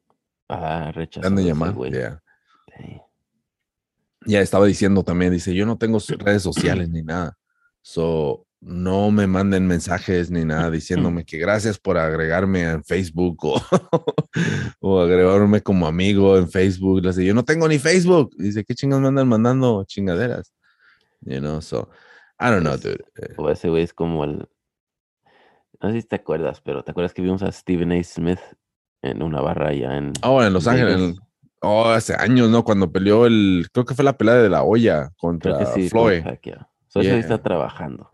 ah, de ese llamar. güey? yeah. Ya estaba diciendo también, dice, yo no tengo redes sociales ni nada. So, no me manden mensajes ni nada diciéndome que gracias por agregarme en Facebook o, o agregarme como amigo en Facebook. Le dice, yo no tengo ni Facebook. Dice, ¿qué chingados me andan mandando chingaderas? You know, so, I don't know, dude. Eh, O ese güey es como el. No sé si te acuerdas, pero ¿te acuerdas que vimos a Stephen A. Smith en una barra allá en. Oh, en Los Ángeles. Oh, hace años, ¿no? Cuando peleó el, creo que fue la pelea de la olla contra sí, Floyd. So, está trabajando.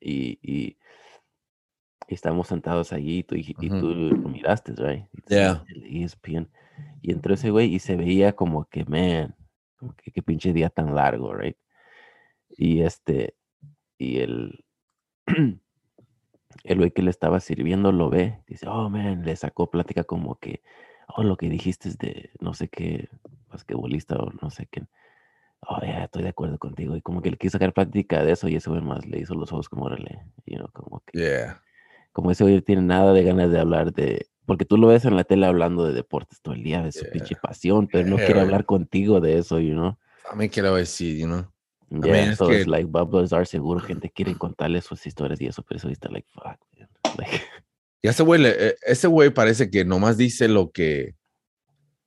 Y, y, y estamos sentados allí y tú, y, tú lo miraste, right? Yeah. el E ESPN. Y entró ese güey y se veía como que, man, como que qué pinche día tan largo, right? Y este, y el, el güey que le estaba sirviendo lo ve, dice, oh, man, le sacó plática como que, oh, lo que dijiste es de no sé qué basquetbolista o no sé qué. Oh, ya, estoy de acuerdo contigo. Y como que le quiso sacar plática de eso y ese güey más le hizo los ojos como, órale, you know, como que, Yeah. como ese güey tiene nada de ganas de hablar de, porque tú lo ves en la tele hablando de deportes todo el día, de su Yeah. pinche pasión, pero no Yeah, quiere hablar contigo de eso, you know. A mí quiero decir, you know. Yeah, so it's que- like Bob Lazar seguro gente quiere contarle sus historias y eso, pero eso está like, fuck, man. Like, Y ese güey, eh, ese güey parece que nomás dice lo que,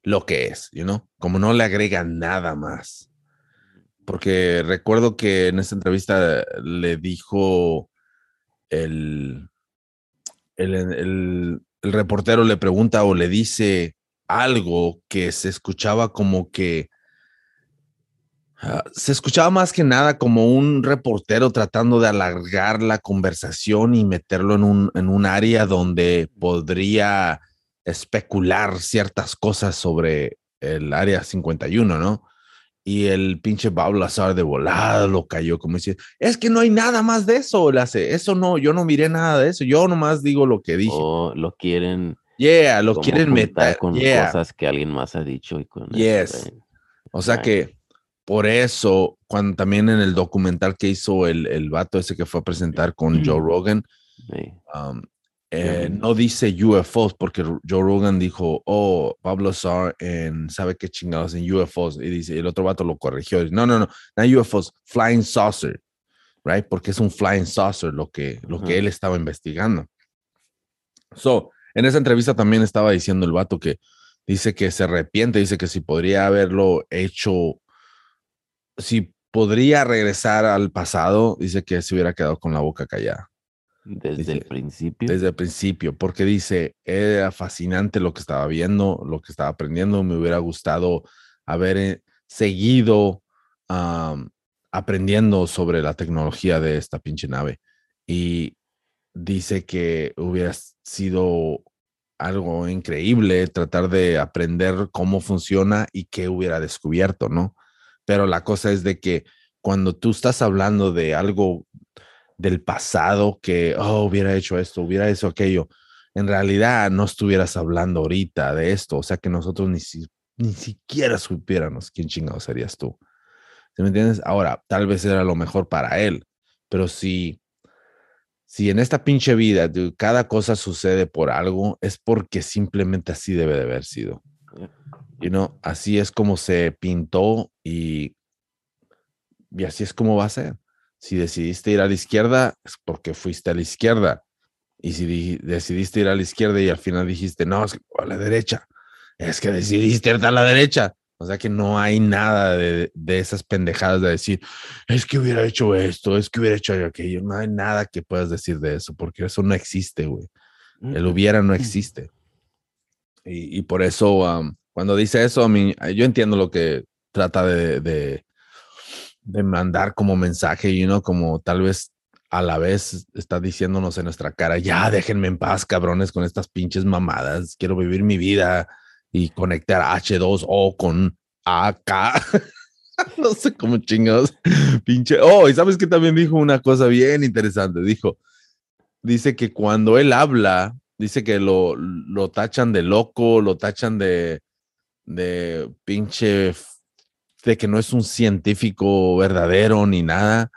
lo que es, you know, como no le agrega nada más. Porque recuerdo que en esa entrevista le dijo el, el, el reportero le pregunta o le dice algo que se escuchaba como que ah, se escuchaba más que nada como un reportero tratando de alargar la conversación y meterlo en un, en un área donde podría especular ciertas cosas sobre el área 51, ¿no? Y el pinche Bob Lazar de volada lo cayó, como dice, es que no hay nada más de eso, le hace, eso no, yo no miré nada de eso, yo nomás digo lo que dije. o lo quieren Yeah, lo quieren meter. con Yeah. cosas que alguien más ha dicho y con eso, Yes. right? O sea que por eso, cuando también en el documental que hizo el, el vato ese que fue a presentar con Joe Rogan, Sí. um, eh, Ujú. no dice UFOs porque Joe Rogan dijo, oh, Pablo Sar en sabe qué chingados en UFOs. Y dice, el otro vato lo corrigió. Dice, no, no, no, no UFOs, flying saucer, right? Porque es un flying saucer lo que, lo que él estaba investigando. So, en esa entrevista también estaba diciendo el vato que dice que se arrepiente, dice que si podría haberlo hecho, si podría regresar al pasado, dice que se hubiera quedado con la boca callada Desde Dice, el principio. desde el principio, porque dice, era fascinante lo que estaba viendo, lo que estaba aprendiendo, me hubiera gustado haber eh, seguido aprendiendo sobre la tecnología de esta pinche nave. Y dice que hubiera sido algo increíble tratar de aprender cómo funciona y qué hubiera descubierto, ¿no? Pero la cosa es de que cuando tú estás hablando de algo del pasado que, oh, hubiera hecho esto, hubiera hecho aquello, en realidad no estuvieras hablando ahorita de esto, o sea que nosotros ni, si- ni siquiera supiéramos quién chingado serías tú. ¿Sí me entiendes? Ahora, tal vez era lo mejor para él, pero si, si en esta pinche vida cada cosa sucede por algo, es porque simplemente así debe de haber sido. You know, así es como se pintó y, y así es como va a ser. Si decidiste ir a la izquierda, es porque fuiste a la izquierda. Y si di- decidiste ir a la izquierda y al final dijiste, no, es que a la derecha, es que decidiste ir a la derecha. O sea que no hay nada de, de esas pendejadas de decir, es que hubiera hecho esto, es que hubiera hecho aquello. No hay nada que puedas decir de eso, porque eso no existe, güey. El hubiera no existe. Y, por eso, cuando dice eso, a mí, yo entiendo lo que trata de, de, mandar como mensaje, y no como tal vez a la vez está diciéndonos en nuestra cara, ya déjenme en paz, cabrones, con estas pinches mamadas. Quiero vivir mi vida y conectar H2O con AK. no sé cómo chingados. Pinche. Oh, y sabes que también dijo una cosa bien interesante. Dijo, dice que cuando él habla, dice que lo, lo tachan de loco, lo tachan de, de pinche, de que no es un científico verdadero ni nada,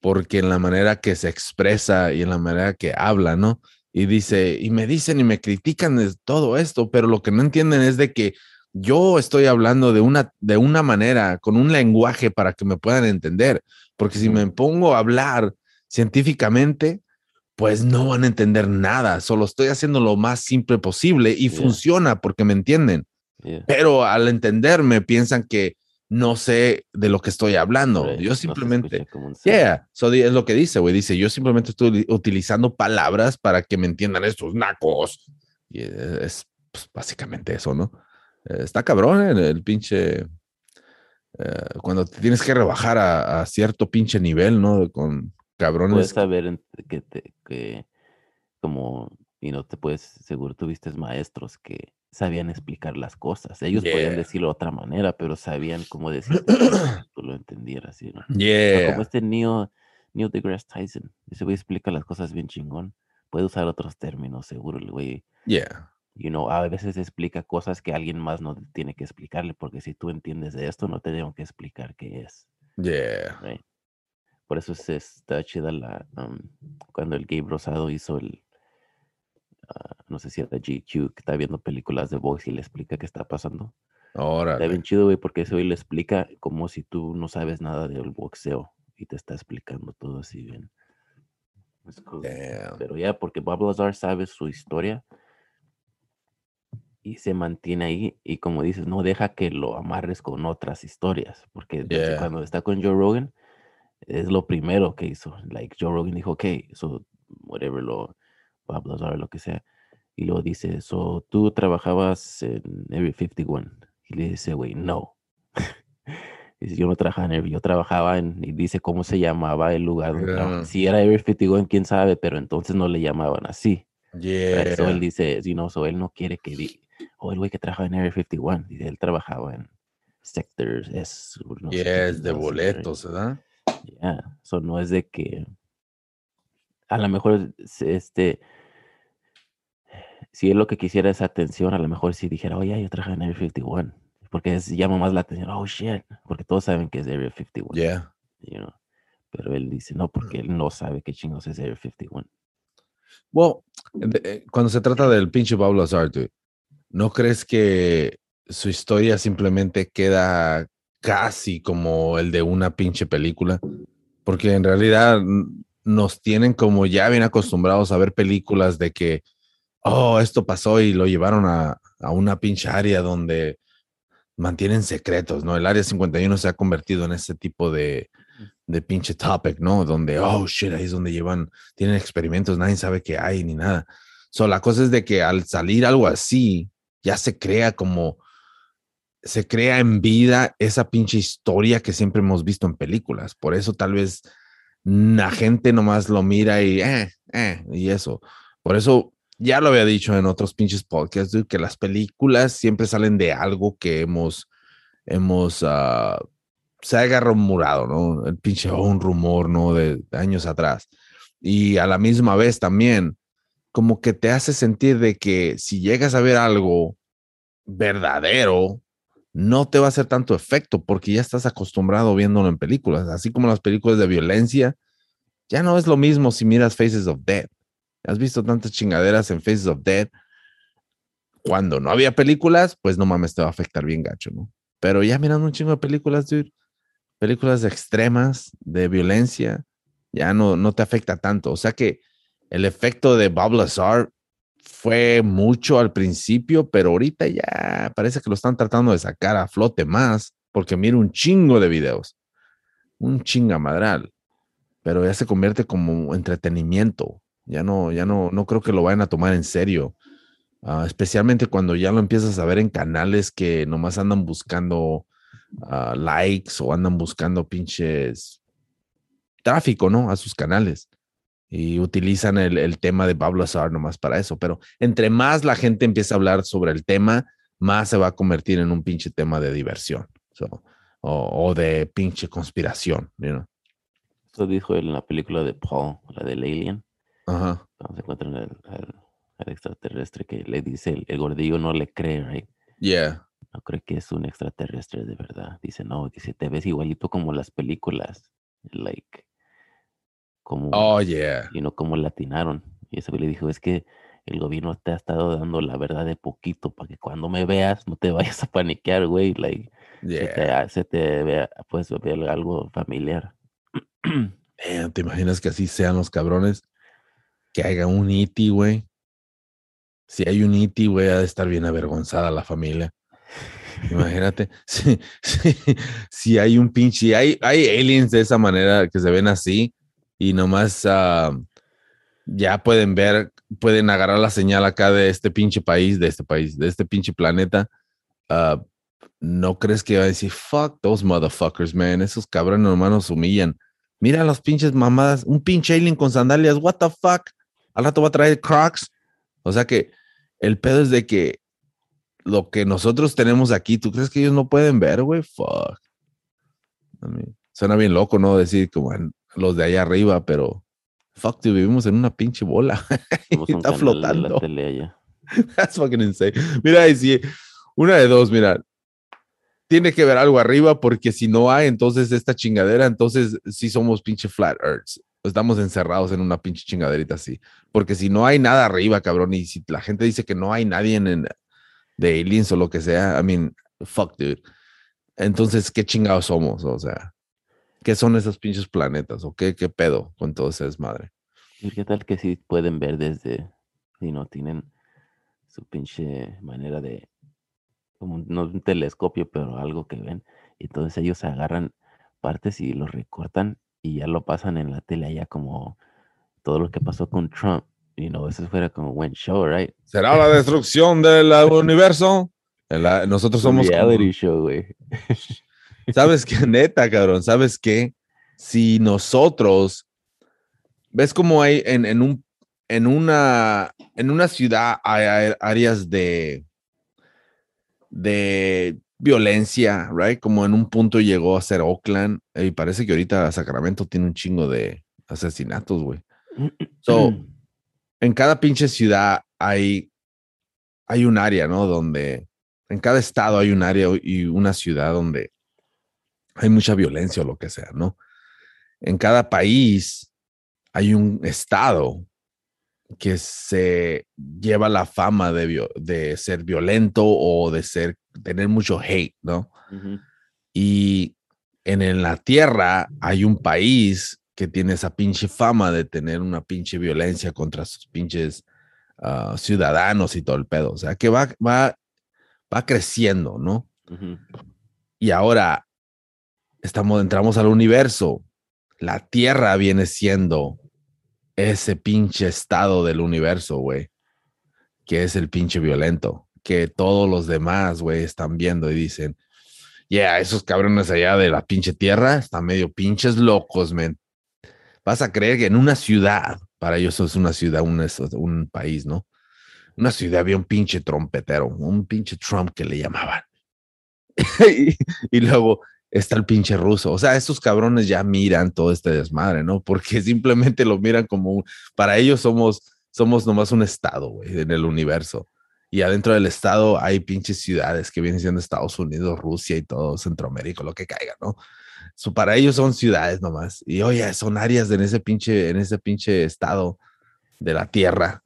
porque en la manera que se expresa y en la manera que habla, ¿no? Y dice, y me dicen y me critican de todo esto, pero lo que no entienden es de que yo estoy hablando de una, de una manera, con un lenguaje para que me puedan entender, porque si me pongo a hablar científicamente, pues no van a entender nada, solo estoy haciendo lo más simple posible y Yeah. funciona porque me entienden, Yeah. pero al entenderme piensan que no sé de lo que estoy hablando. Right. No Yo simplemente, ser. yeah, so es lo que dice, güey, dice, yo simplemente estoy li- utilizando palabras para que me entiendan estos nacos. Y es, es, pues, básicamente eso, ¿no? Eh, está cabrón el, el pinche... eh, cuando te tienes que rebajar a, a cierto pinche nivel, ¿no? Con cabrones. Puedes saber que, te, que como, y no te puedes, seguro tuviste maestros que sabían explicar las cosas. Ellos podían Yeah. decirlo de otra manera, pero sabían cómo decirlo tú lo entendieras. ¿sí, no? O sea, Yeah. como este Neil, Neil deGrasse Tyson. Ese güey explica las cosas bien chingón. Puede usar otros términos, seguro. El güey, Yeah. you know, a veces explica cosas que alguien más no tiene que explicarle, porque si tú entiendes de esto, no te tengo que explicar qué es. Yeah. right? Por eso es, está chida la, um, cuando el Gabe Rosado hizo el, ah, no sé si era GQ, que está viendo películas de box y le explica qué está pasando. Está Órale. bien chido, güey, porque ese güey le explica como si tú no sabes nada del boxeo y te está explicando todo así bien. Es cool. Pero ya, porque Bob Lazar sabe su historia y se mantiene ahí y como dices, no deja que lo amarres con otras historias, porque Yeah. cuando está con Joe Rogan es lo primero que hizo. Like Joe Rogan dijo, ok, so whatever lo, Bob Lazar, lo que sea. Y luego dice, so tú trabajabas en Area 51. Y le dice, güey, no. Dice, yo no trabajaba en Area, yo trabajaba en, y dice cómo se llamaba el lugar donde trabajaba. Yeah. Si era Area 51, quién sabe, pero entonces no le llamaban así. Right? So él Yeah. dice, you know, so él no quiere que diga, oh, el güey que trabaja en Area 51. Dice, él trabajaba en Sectors S. no sé Yes, de boletos, ¿verdad? Ya, so no es de que a lo mejor este si él lo que quisiera es atención, a lo mejor si dijera, oye, yo traje en Area 51, porque es, llama más la atención, oh shit, porque todos saben que es Area 51. Yeah. you know. Pero él dice, no, porque él no sabe qué chingos es Area 51. Well, de- eh, cuando se trata del pinche Pablo Azar, ¿no crees que su historia simplemente queda casi como el de una pinche película? Porque en realidad nos tienen como ya bien acostumbrados a ver películas de que, oh, esto pasó y lo llevaron a, a una pinche área donde mantienen secretos, ¿no? El área 51 se ha convertido en ese tipo de, de pinche topic, ¿no? Donde, oh, shit, ahí es donde llevan tienen experimentos, nadie sabe qué hay ni nada. So, la cosa es de que al salir algo así, ya se crea como, se crea en vida esa pinche historia que siempre hemos visto en películas. Por eso tal vez la gente nomás lo mira y, eh, eh, y eso. Por eso ya lo había dicho en otros pinches podcasts, dude, que las películas siempre salen de algo que hemos, hemos, ah, se haya rumorado, ¿no? El pinche, un rumor, ¿no? De años atrás. Y a la misma vez también, como que te hace sentir de que si llegas a ver algo verdadero, no te va a hacer tanto efecto porque ya estás acostumbrado viéndolo en películas, así como las películas de violencia. Ya no es lo mismo si miras Faces of Dead. Has visto tantas chingaderas en Faces of Dead. Cuando no había películas, pues no mames, te va a afectar bien gacho, ¿no? Pero ya mirando un chingo de películas, dude, películas extremas de violencia, ya no, no te afecta tanto. O sea que el efecto de Bob Lazar fue mucho al principio, pero ahorita ya parece que lo están tratando de sacar a flote más, porque mira un chingo de videos, un chingamadral, pero ya se convierte como entretenimiento. Ya no, ya no, no creo que lo vayan a tomar en serio. Ah, especialmente cuando ya lo empiezas a ver en canales que nomás andan buscando ah, likes o andan buscando pinches tráfico, ¿no? A sus canales. Y utilizan el, el tema de Pablo Azar nomás para eso. Pero entre más la gente empieza a hablar sobre el tema, más se va a convertir en un pinche tema de diversión. So, o, o de pinche conspiración, you know? Eso dijo él en la película de Paul, la del Alien, Ajá. cuando se encuentran al, al- al extraterrestre que le dice, el, el gordillo no le cree, right? Yeah. No cree que es un extraterrestre de verdad. Dice, no, dice, te ves igualito como las películas. Like, como, Oh, yeah. y no como latinaron. Y eso le dijo, es que el gobierno te ha estado dando la verdad de poquito para que cuando me veas no te vayas a paniquear, güey. Like, se te, se vea, pues, algo familiar. Damn, ¿Te imaginas que así sean los cabrones? Que haya un iti, güey. Si hay un iti, güey, ha de estar bien avergonzada la familia. Imagínate. Si, si, si hay un pinche, hay, hay aliens de esa manera que se ven así y nomás ah, ya pueden ver, pueden agarrar la señal acá de este pinche país, de este país, de este pinche planeta. ah, ¿No crees que va a decir, fuck those motherfuckers, man? Esos cabrones nomás nos humillan. Mira las pinches mamadas, un pinche alien con sandalias, what the fuck? Al rato va a traer Crocs. O sea que el pedo es de que lo que nosotros tenemos aquí, ¿tú crees que ellos no pueden ver, güey? Fuck. I mean, suena bien loco, ¿no? Decir como los de allá arriba, pero fuck, dude, vivimos en una pinche bola. Un Está flotando. That's fucking insane. Mira, y si una de dos, mira, tiene que ver algo arriba porque si no hay, entonces esta chingadera, entonces sí somos pinche flat earths. Estamos encerrados en una pinche chingaderita así. Porque si no hay nada arriba, cabrón, y si la gente dice que no hay nadie en, en- de aliens o lo que sea, I mean, fuck, dude. Entonces, ¿qué chingados somos? O sea, ¿qué son esos pinches planetas? ¿O qué, qué pedo con todo ese desmadre? ¿Y qué tal que sí pueden ver desde, si no tienen su pinche manera de, como no un telescopio, pero algo que ven? Y entonces ellos agarran partes y los recortan y ya lo pasan en la tele allá como todo lo que pasó con Trump. Y no, eso fuera como buen show, right? ¿Será la destrucción del universo? La- nosotros somos como- reality show, güey. ¿Sabes qué? Neta, cabrón. ¿Sabes qué? Si nosotros, ves como hay en, en un, en una, en una ciudad hay, áreas de, de violencia, right? Como en un punto llegó a ser Oakland eh, y parece que ahorita Sacramento tiene un chingo de asesinatos, güey. So, en cada pinche ciudad hay hay un área, ¿no? Donde en cada estado hay un área y una ciudad donde hay mucha violencia o lo que sea, ¿no? En cada país hay un estado que se lleva la fama de, de ser violento o de ser, tener mucho hate, ¿no? Y en, en, la tierra hay un país que tiene esa pinche fama de tener una pinche violencia contra sus pinches uh, ciudadanos y todo el pedo. O sea, que va, va, va creciendo, ¿no? Y ahora estamos, entramos al universo. La tierra viene siendo ese pinche estado del universo, güey, que es el pinche violento, que todos los demás, güey, están viendo y dicen, yeah, esos cabrones allá de la pinche tierra están medio pinches locos, men. Vas a creer que en una ciudad, para ellos es una ciudad, un, país, ¿no? Una ciudad había un pinche trompetero, un pinche Trump que le llamaban. y luego está el pinche ruso. O sea, estos cabrones ya miran todo este desmadre, ¿no? Porque simplemente lo miran como, para ellos somos, somos nomás un estado, güey, en el universo. Y adentro del estado hay pinches ciudades que vienen siendo Estados Unidos, Rusia y todo Centroamérica, lo que caiga, ¿no? para ellos son ciudades nomás. Y oye, son áreas en ese pinche, en ese pinche estado de la tierra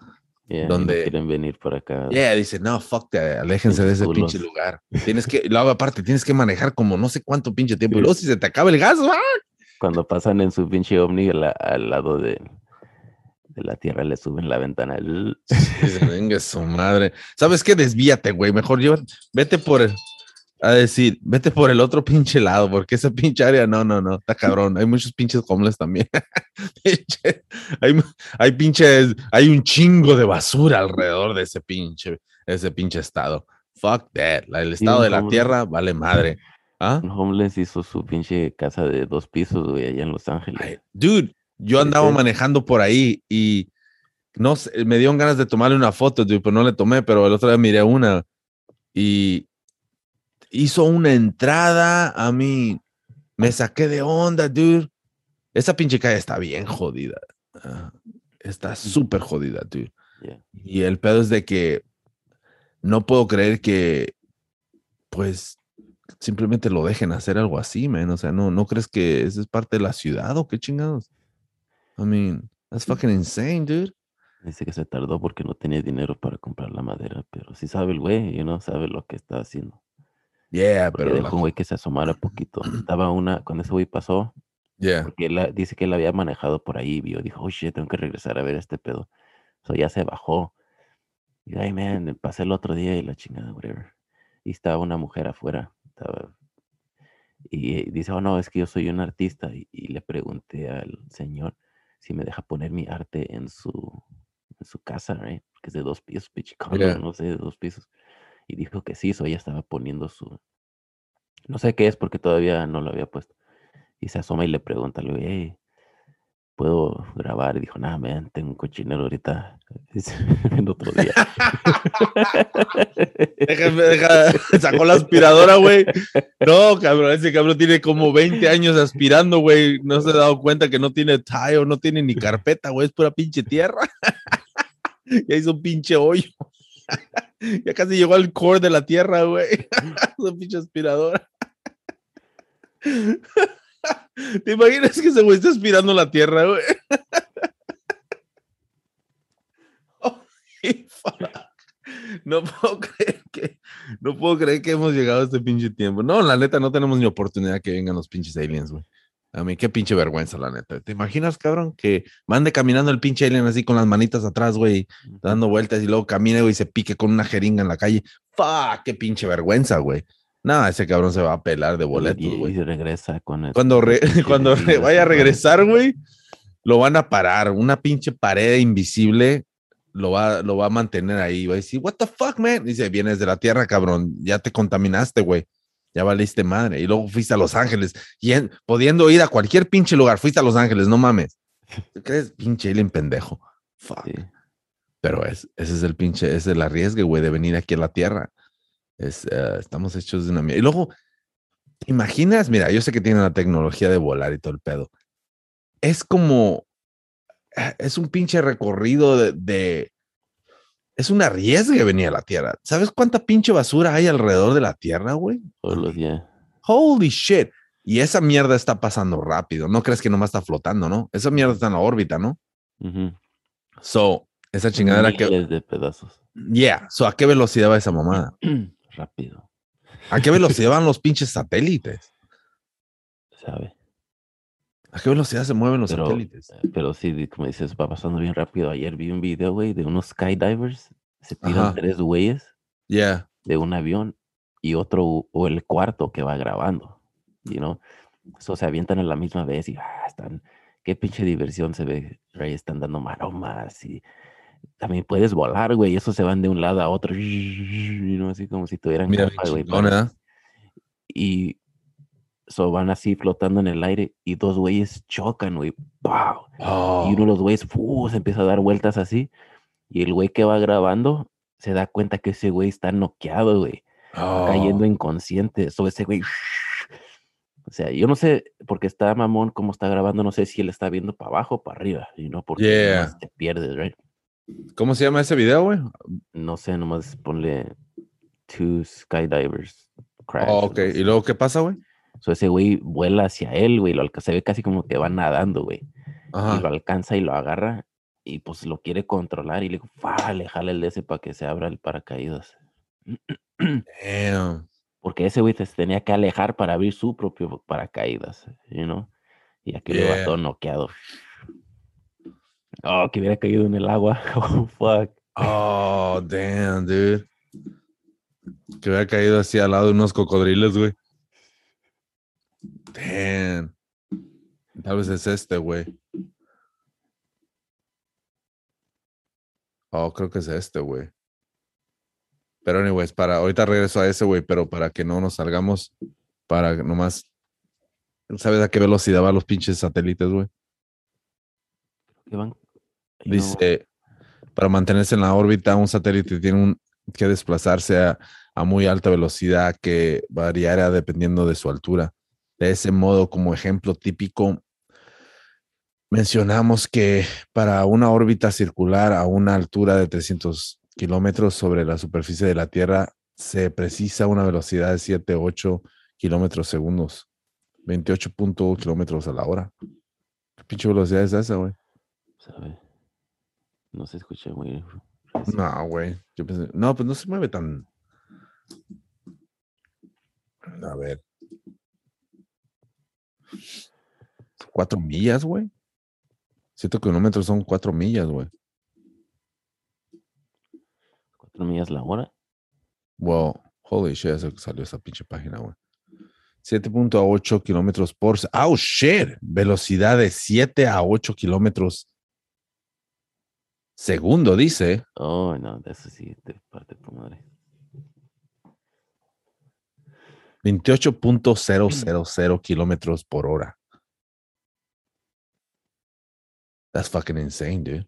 donde quieren venir por acá. Yeah, dice, no, fuck, aléjense de ese pinche lugar. Tienes que, luego aparte, tienes que manejar como no sé cuánto pinche tiempo. Y luego si se te acaba el gas, Cuando pasan en su pinche ovni al, lado de, de la tierra, le suben la ventana. venga su madre. ¿Sabes qué? Desvíate, güey. Mejor lleva, vete por el, a decir, vete por el otro pinche lado, porque esa pinche área, no, no, no, está cabrón. Hay muchos pinches homeless también. hay, hay pinches, hay un chingo de basura alrededor de ese pinche, ese pinche estado. Fuck that. El estado de la tierra vale madre. ¿Ah? Un homeless hizo su pinche casa de dos pisos, güey, allá en Los Ángeles. dude, yo andaba manejando por ahí y no sé, me dieron ganas de tomarle una foto, dude, pero no le tomé, pero el otro día miré una y hizo una entrada, a mí me saqué de onda, dude. Esa pinche calle está bien jodida. Está súper jodida, dude. Y el pedo es de que no puedo creer que, pues, simplemente lo dejen hacer algo así, man. O sea, no, ¿no crees que eso es parte de la ciudad o qué chingados? I mean, that's fucking insane, dude. Dice que se tardó porque no tenía dinero para comprar la madera, pero sí sabe el güey, y no sabe lo que está haciendo. Yeah, pero. Dejó un güey que se asomara poquito. Estaba una, cuando ese güey pasó. Yeah. Porque él dice que él había manejado por ahí, vio, dijo, oh shit, tengo que regresar a ver este pedo. So ya se bajó. Y ay, man, pasé el otro día y la chingada, whatever. Y estaba una mujer afuera. Estaba, y dice, oh no, es que yo soy un artista. Y, le pregunté al señor si me deja poner mi arte en su, en su casa, right? Que es de dos pisos, pitch, no sé, de dos pisos y dijo que sí, eso ella estaba poniendo su, no sé qué es porque todavía no lo había puesto. Y se asoma y le pregunta, le hey, ¿puedo grabar? Y dijo, nada, man, tengo un cochinero ahorita. en otro día. Déjame, deja, sacó la aspiradora, güey. No, cabrón, ese cabrón tiene como 20 años aspirando, güey. No se ha dado cuenta que no tiene tile, no tiene ni carpeta, güey. Es pura pinche tierra. ya hizo un pinche hoyo. ya casi llegó al core de la tierra, güey. Esa pinche aspiradora. ¿Te imaginas que ese güey está aspirando la tierra, güey? no puedo creer que no puedo creer que hemos llegado a este pinche tiempo. No, la neta, no tenemos ni oportunidad que vengan los pinches aliens, güey. A mí, qué pinche vergüenza, la neta. ¿Te imaginas, cabrón? Que mande caminando el pinche alien así con las manitas atrás, güey, dando vueltas y luego camine, güey, y se pique con una jeringa en la calle. ¡Fuck! ¡Qué pinche vergüenza, güey! Nada, ese cabrón se va a pelar de boletos, güey. Y, regresa con eso. Cuando, cuando vaya a regresar, güey, lo van a parar. Una pinche pared invisible lo va, lo va a mantener ahí. Va a decir, ¿What the fuck, man? Dice, vienes de la tierra, cabrón. Ya te contaminaste, güey ya valiste madre. Y luego fuiste a Los Ángeles, y pudiendo ir a cualquier pinche lugar, fuiste a Los Ángeles, no mames. ¿Tú crees? Pinche alien pendejo. Fuck. Pero es, ese es el pinche, ese es el arriesgue, güey, de venir aquí a la Tierra. Es, eh, estamos hechos de una mierda. Y luego, imaginas? Mira, yo sé que tienen la tecnología de volar y todo el pedo. Es como, eh, es un pinche recorrido de, Es un arriesgue venir a la Tierra. ¿Sabes cuánta pinche basura hay alrededor de la Tierra, güey? Días. Holy shit. Y esa mierda está pasando rápido. No crees que nomás está flotando, ¿no? Esa mierda está en la órbita, ¿no? So, esa chingadera que. Miles de pedazos. Yeah. So, ¿a qué velocidad va esa mamada? Rápido, ¿A qué velocidad van los pinches satélites? ¿sabe? ¿A qué velocidad se mueven los Pero- satélites? Pero sí, como dices, va pasando bien rápido. Ayer vi un video, güey, de unos skydivers. Se tiran Ajá. tres güeyes Yeah. de un avión y otro, o el cuarto que va grabando. You know? So, se avientan a la misma vez y ah, están. Qué pinche diversión se ve. Ray están dando maromas y también puedes volar, güey. y Esos se van de un lado a otro. You know, así como si tuvieran Mira, capa, güey, ¿verdad? y so van así flotando en el aire y dos güeyes chocan, güey. ¡Pau! Oh, Y uno de los güeyes se empieza a dar vueltas así. Y el güey que va grabando se da cuenta que ese güey está noqueado, güey. oh. Cayendo inconsciente. So ese güey. O sea, yo no sé, porque está mamón como está grabando, no sé si él está viendo para abajo o para arriba, y no porque Yeah. te pierdes, right? ¿Cómo se llama ese video, güey? No sé, nomás ponle two skydivers crash. Oh, ok. ¿Y luego qué pasa, güey? So ese güey vuela hacia él, güey, lo alca- se ve casi como que va nadando, güey. y lo alcanza y lo agarra y pues lo quiere controlar y le, ¡fa! le jala el de ese para que se abra el paracaídas. Damn. Porque ese güey se tenía que alejar para abrir su propio paracaídas, you know? Y aquí le va Yeah. todo noqueado. Oh, que hubiera caído en el agua. Oh, fuck. Oh, damn, dude. Que hubiera caído así al lado de unos cocodrilos, güey. Damn. Tal vez es este, güey. Oh, creo que es este, güey. Pero, anyways, para ahorita regreso a ese, güey, pero para que no nos salgamos, para nomás. ¿Sabes a qué velocidad van los pinches satélites, güey? Van- Dice, para mantenerse en la órbita, un satélite tiene un- que desplazarse a, a muy alta velocidad que variará dependiendo de su altura. De ese modo, como ejemplo típico, mencionamos que para una órbita circular a una altura de 300 kilómetros sobre la superficie de la Tierra, se precisa una velocidad de 7, 8 kilómetros segundos, 28.1 kilómetros a la hora. ¿Qué pinche velocidad es esa, güey? ¿sabe? No se escucha muy... No, güey. Yo pensé, no, pues no se mueve tan. A ver. Cuatro millas, güey. Siete kilómetros son cuatro millas, güey. Cuatro millas la hora. Wow. Holy shit, salió esa pinche página, güey. 7.8 kilómetros por. Oh, shit. Velocidad de 7 a 8 kilómetros segundo, dice. Oh, no, de eso sí, de parte de tu madre. 28.000 kilómetros por hora. That's fucking insane, dude.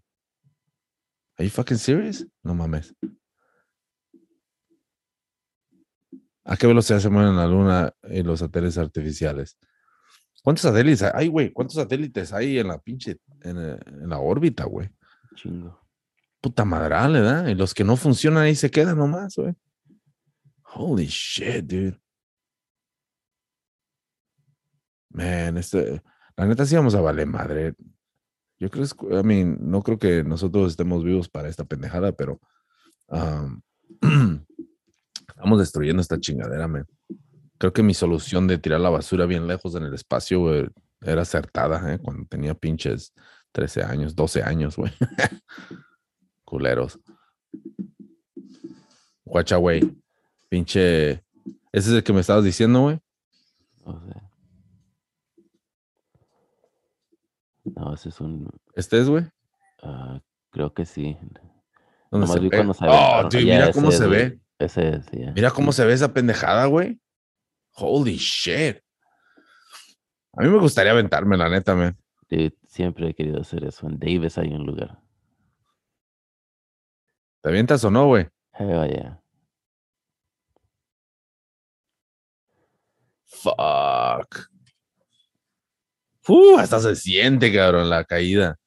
Are you fucking serious? No mames. ¿A qué velocidad se mueven la luna y los satélites artificiales? ¿Cuántos satélites hay? Ay, güey, ¿cuántos satélites hay en la pinche, en, eh, en la órbita, güey? Chingo. Puta madral, ¿verdad? Y los que no funcionan ahí se quedan nomás, güey. Holy shit, dude. Man, este, la neta sí vamos a valer madre. Yo creo, I mean, no creo que nosotros estemos vivos para esta pendejada, pero estamos destruyendo esta chingadera, man. Creo que mi solución de tirar la basura bien lejos en el espacio, güey, era acertada, ¿eh? Cuando tenía pinches 13 años, 12 años, güey. Culeros. Guacha, güey. Pinche. Ese es el que me estabas diciendo, güey. O sea. No, ese es un. Este es, güey. ah, creo que sí. ¿Dónde Nomás se vi ve? cuando se Oh, dude, mira cómo se ve. Ese es, ya. Mira cómo se ve esa pendejada, güey. Holy shit. A mí me gustaría aventarme, la neta, man. Dude, siempre he querido hacer eso. En Davis hay un lugar. ¿Te avientas o no, güey? Hell yeah. Fuck. Uh, hasta se siente, cabrón, la caída.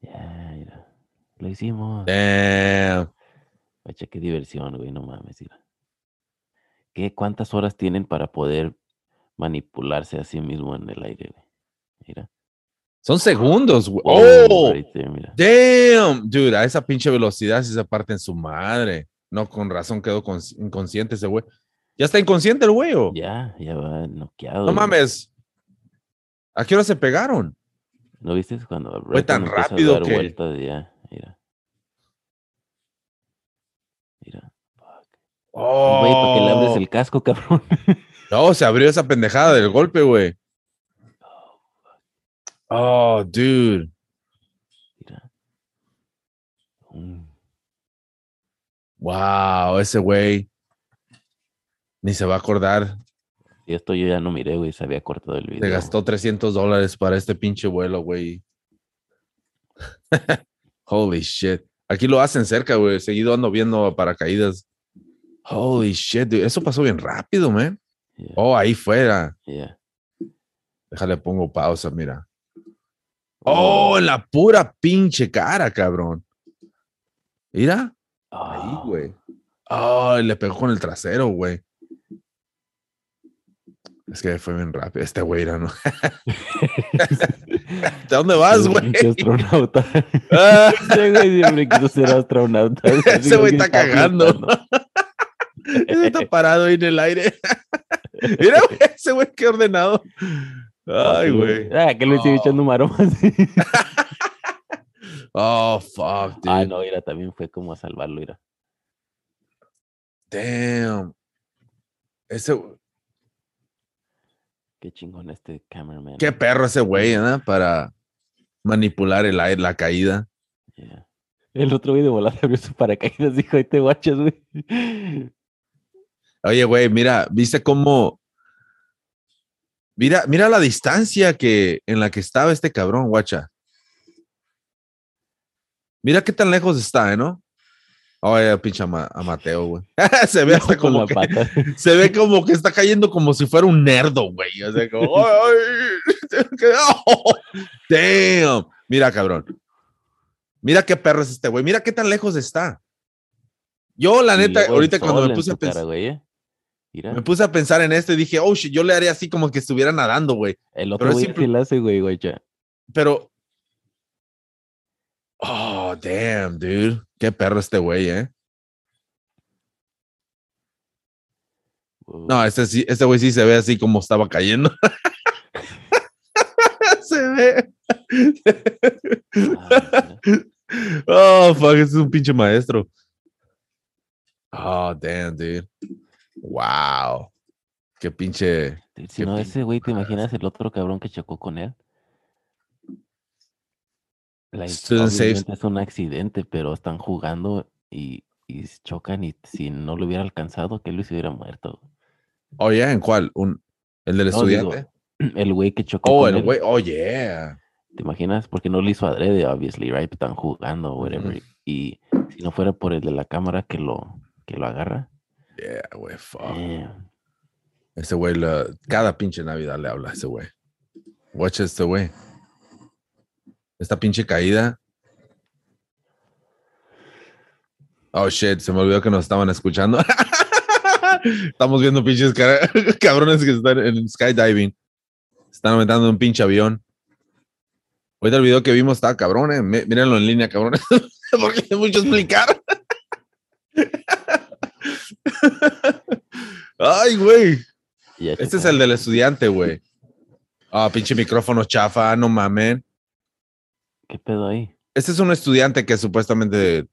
Ya, mira. Lo hicimos. Damn. Qué diversión, güey, no mames. Mira. ¿Qué, ¿Cuántas horas tienen para poder manipularse a sí mismo en el aire, güey? Mira. Son segundos, güey. Oh, oh, damn, dude, a esa pinche velocidad sí se parten su madre. No, con razón quedó cons- inconsciente ese güey. Ya está inconsciente el güey. ¿o? Ya, ya va noqueado. No güey. mames. ¿A qué hora se pegaron? ¿No viste cuando Fue tan a rápido dar que- vueltas ya? Mira. Mira. Fuck. Oh, Güey, ¿para qué le abres el casco, cabrón? No, se abrió esa pendejada del golpe, güey. Oh, dude. Mira. Mm. Wow, ese güey. Ni se va a acordar. Y esto yo ya no miré, güey, se había cortado el video. Se gastó 300 dólares para este pinche vuelo, güey. Holy shit. Aquí lo hacen cerca, güey. Seguido ando viendo paracaídas. Holy shit, dude. Eso pasó bien rápido, man. Yeah, Oh, ahí fuera. yeah. Déjale, pongo pausa, mira. Oh, en la pura pinche cara, cabrón. Mira. Ahí, Ah, güey. Oh, le pegó con el trasero, güey. Es que fue bien rápido. Este güey era, ¿no? ¿De dónde vas, güey? astronauta. Ah, Ese güey siempre quiso ser astronauta. Ese güey está cagando. ese está parado ahí en el aire. Mira, güey, ese güey, qué ordenado. Ay, güey. Ah, que le sigue Oh. echando maromas. Oh, fuck, dude. ah, no, mira, también fue como a salvarlo, mira. Damn. Ese, Qué chingón este cameraman. qué perro ese güey, ¿no? Para manipular el aire, la caída. Yeah. El otro güey de volar abrió su paracaídas, dijo, ahí te guachas, güey. Oye, güey, mira, ¿viste cómo? Mira, mira la distancia que en la que estaba este cabrón, guacha. Mira qué tan lejos está, ¿eh, ¿no? Oye, pinche ama- a Mateo, güey. se ve hasta como que, pata. se ve como que está cayendo como si fuera un nerdo, güey. O sea, como, ay, ay, que- oh, damn. Mira, cabrón. Mira qué perro es este, güey. Mira qué tan lejos está. Yo, la neta, ahorita cuando me puse a pensar, güey, ¿eh? Mira, me puse a pensar en esto y dije, oh, shit, yo le haría así como que estuviera nadando, güey. el otro güey simple- sí la hace, güey, guacha. Pero. Oh, damn, dude. Qué perro este güey, ¿eh? No, este sí, este güey sí se ve así como estaba cayendo. se ve. Ah, oh, fuck, este es un pinche maestro. Oh, damn, dude. Wow. Qué pinche. Si Qué no, ese güey, ¿te imaginas el otro cabrón que chocó con él? Like, Student es un accidente, pero están jugando y, y chocan y si no lo hubiera alcanzado, que Luis hubiera muerto. Oh, yeah, ¿en cuál? Un, ¿El del No, digo, estudiante? El güey que chocó oh, el güey. Oh, yeah. ¿te imaginas? Porque no lo hizo adrede, obviously, right? Están jugando, whatever. Y si no fuera por el de la cámara que lo, que lo agarra. Yeah, güey, fuck. damn. Ese güey, cada pinche Navidad le habla a ese güey. Watch este güey. Esta pinche caída. Oh shit, se me olvidó que nos estaban escuchando. Estamos viendo pinches cabrones que están en skydiving. Están aumentando un pinche avión. Ahorita el video que vimos estaba cabrón, eh. Mí- Mírenlo en línea, cabrones. Porque hay mucho explicar. Ay, güey. Este es el del estudiante, güey. Ah, pinche micrófono chafa, no mamen. ¿Qué pedo ahí? Este es un estudiante que supuestamente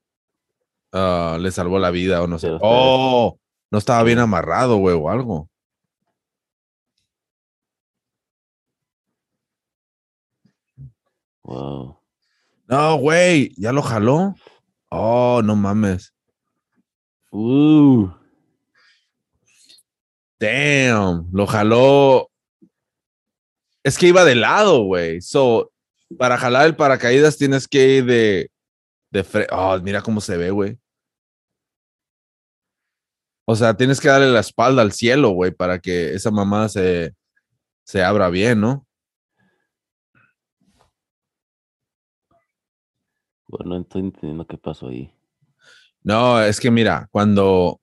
ah, le salvó la vida o no sé. Pero Oh, no estaba bien amarrado, güey, o algo. Wow. No, güey, ya lo jaló. Oh, no mames. Uh, Damn, lo jaló. Es que iba de lado, güey. So, para jalar el paracaídas tienes que ir de, de frente. Oh, mira cómo se ve, güey. O sea, tienes que darle la espalda al cielo, güey, para que esa mamá se, se abra bien, ¿no? Bueno, no estoy entendiendo qué pasó ahí. No, es que mira, cuando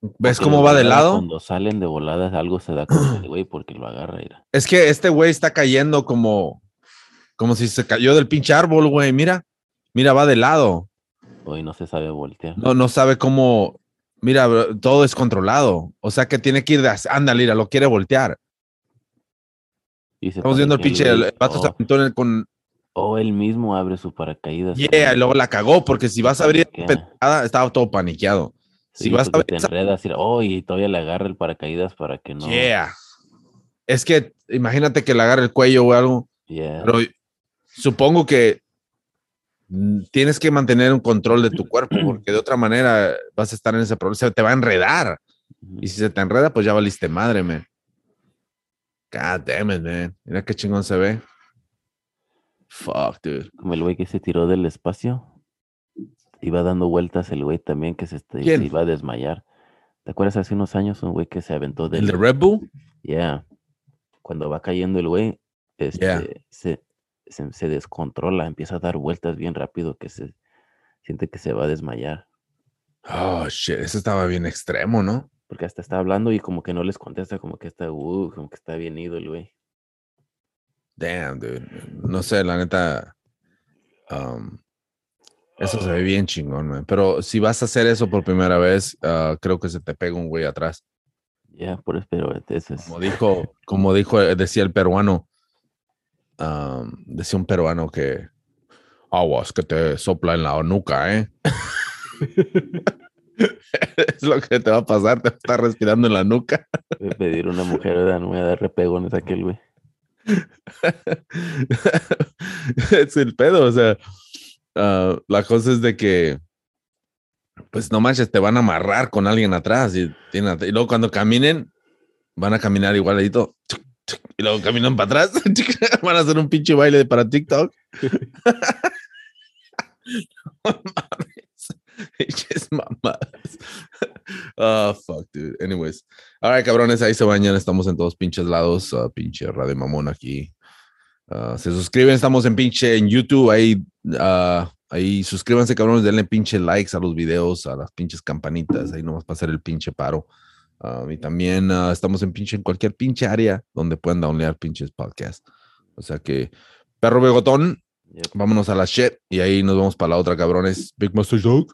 ves Porque cómo va de lado, Cuando salen de voladas, algo se da con el güey porque lo agarra. Mira. es que este güey está cayendo como, como si se cayó del pinche árbol, güey. Mira, mira, va de lado. Hoy no se sabe voltear. No, no sabe cómo. Mira, todo es controlado. O sea que tiene que ir de. Ándale, mira, lo quiere voltear. Y se Estamos viendo el pinche. El, el vato se Oh, aventó en el con. o él mismo abre su paracaídas. Yeah, y luego la cagó, porque si vas a abrir pendejada, estaba todo paniqueado. Si Sí, vas a porque abrir te enredas y, oh, y todavía le agarra el paracaídas para que no. Yeah. Es que imagínate que le agarre el cuello o algo. Yeah. Pero supongo que mm, tienes que mantener un control de tu cuerpo, porque de otra manera vas a estar en ese problema. Se te va a enredar. Y si se te enreda, pues ya valiste madre, man. God damn it, man. Mira qué chingón se ve. Fuck, dude. Como el güey que se tiró del espacio. Iba dando vueltas el güey también que se, se iba a desmayar. ¿Te acuerdas hace unos años un güey que se aventó ¿El del... de Red Bull? Yeah. Cuando va cayendo el güey, este, Yeah. se, se, se descontrola, empieza a dar vueltas bien rápido que se siente que se va a desmayar. Oh, shit. Ese estaba bien extremo, ¿no? Porque hasta está hablando y como que no les contesta, como que está, uh, como que está bien ido el güey. Damn, dude. No sé, la neta. um, eso se ve bien chingón, man. Pero si vas a hacer eso por primera vez, ah, creo que se te pega un güey atrás. Ya, por eso, pero eso es. Como dijo, como dijo, eh, decía el peruano, um, decía un peruano que aguas que te sopla en la nuca, ¿eh? es lo que te va a pasar, te va a estar respirando en la nuca. Voy a pedir una mujer. No me voy a dar repegones a aquel güey. es el pedo, o sea, ah, la cosa es de que, pues no manches, te van a amarrar con alguien atrás y, y luego cuando caminen, van a caminar igualadito. Y luego caminan para atrás, van a hacer un pinche baile para TikTok. No mames. Mamadas. Ah, fuck, dude. Anyways. All right, cabrones, ahí se bañan. Estamos en todos pinches lados. ah, pinche Radio Mamón aquí. Ah, se suscriben, estamos en pinche en YouTube. Ahí, ah, ahí suscríbanse, cabrones. Denle pinche likes a los videos, a las pinches campanitas. Ahí nomás para hacer el pinche paro. Ah, y también ah, estamos en pinche en cualquier pinche área donde puedan downloadar pinches podcasts. O sea que, perro bigotón, Yep. vámonos a la shit y ahí nos vamos para la otra, cabrones. Big Master Dog.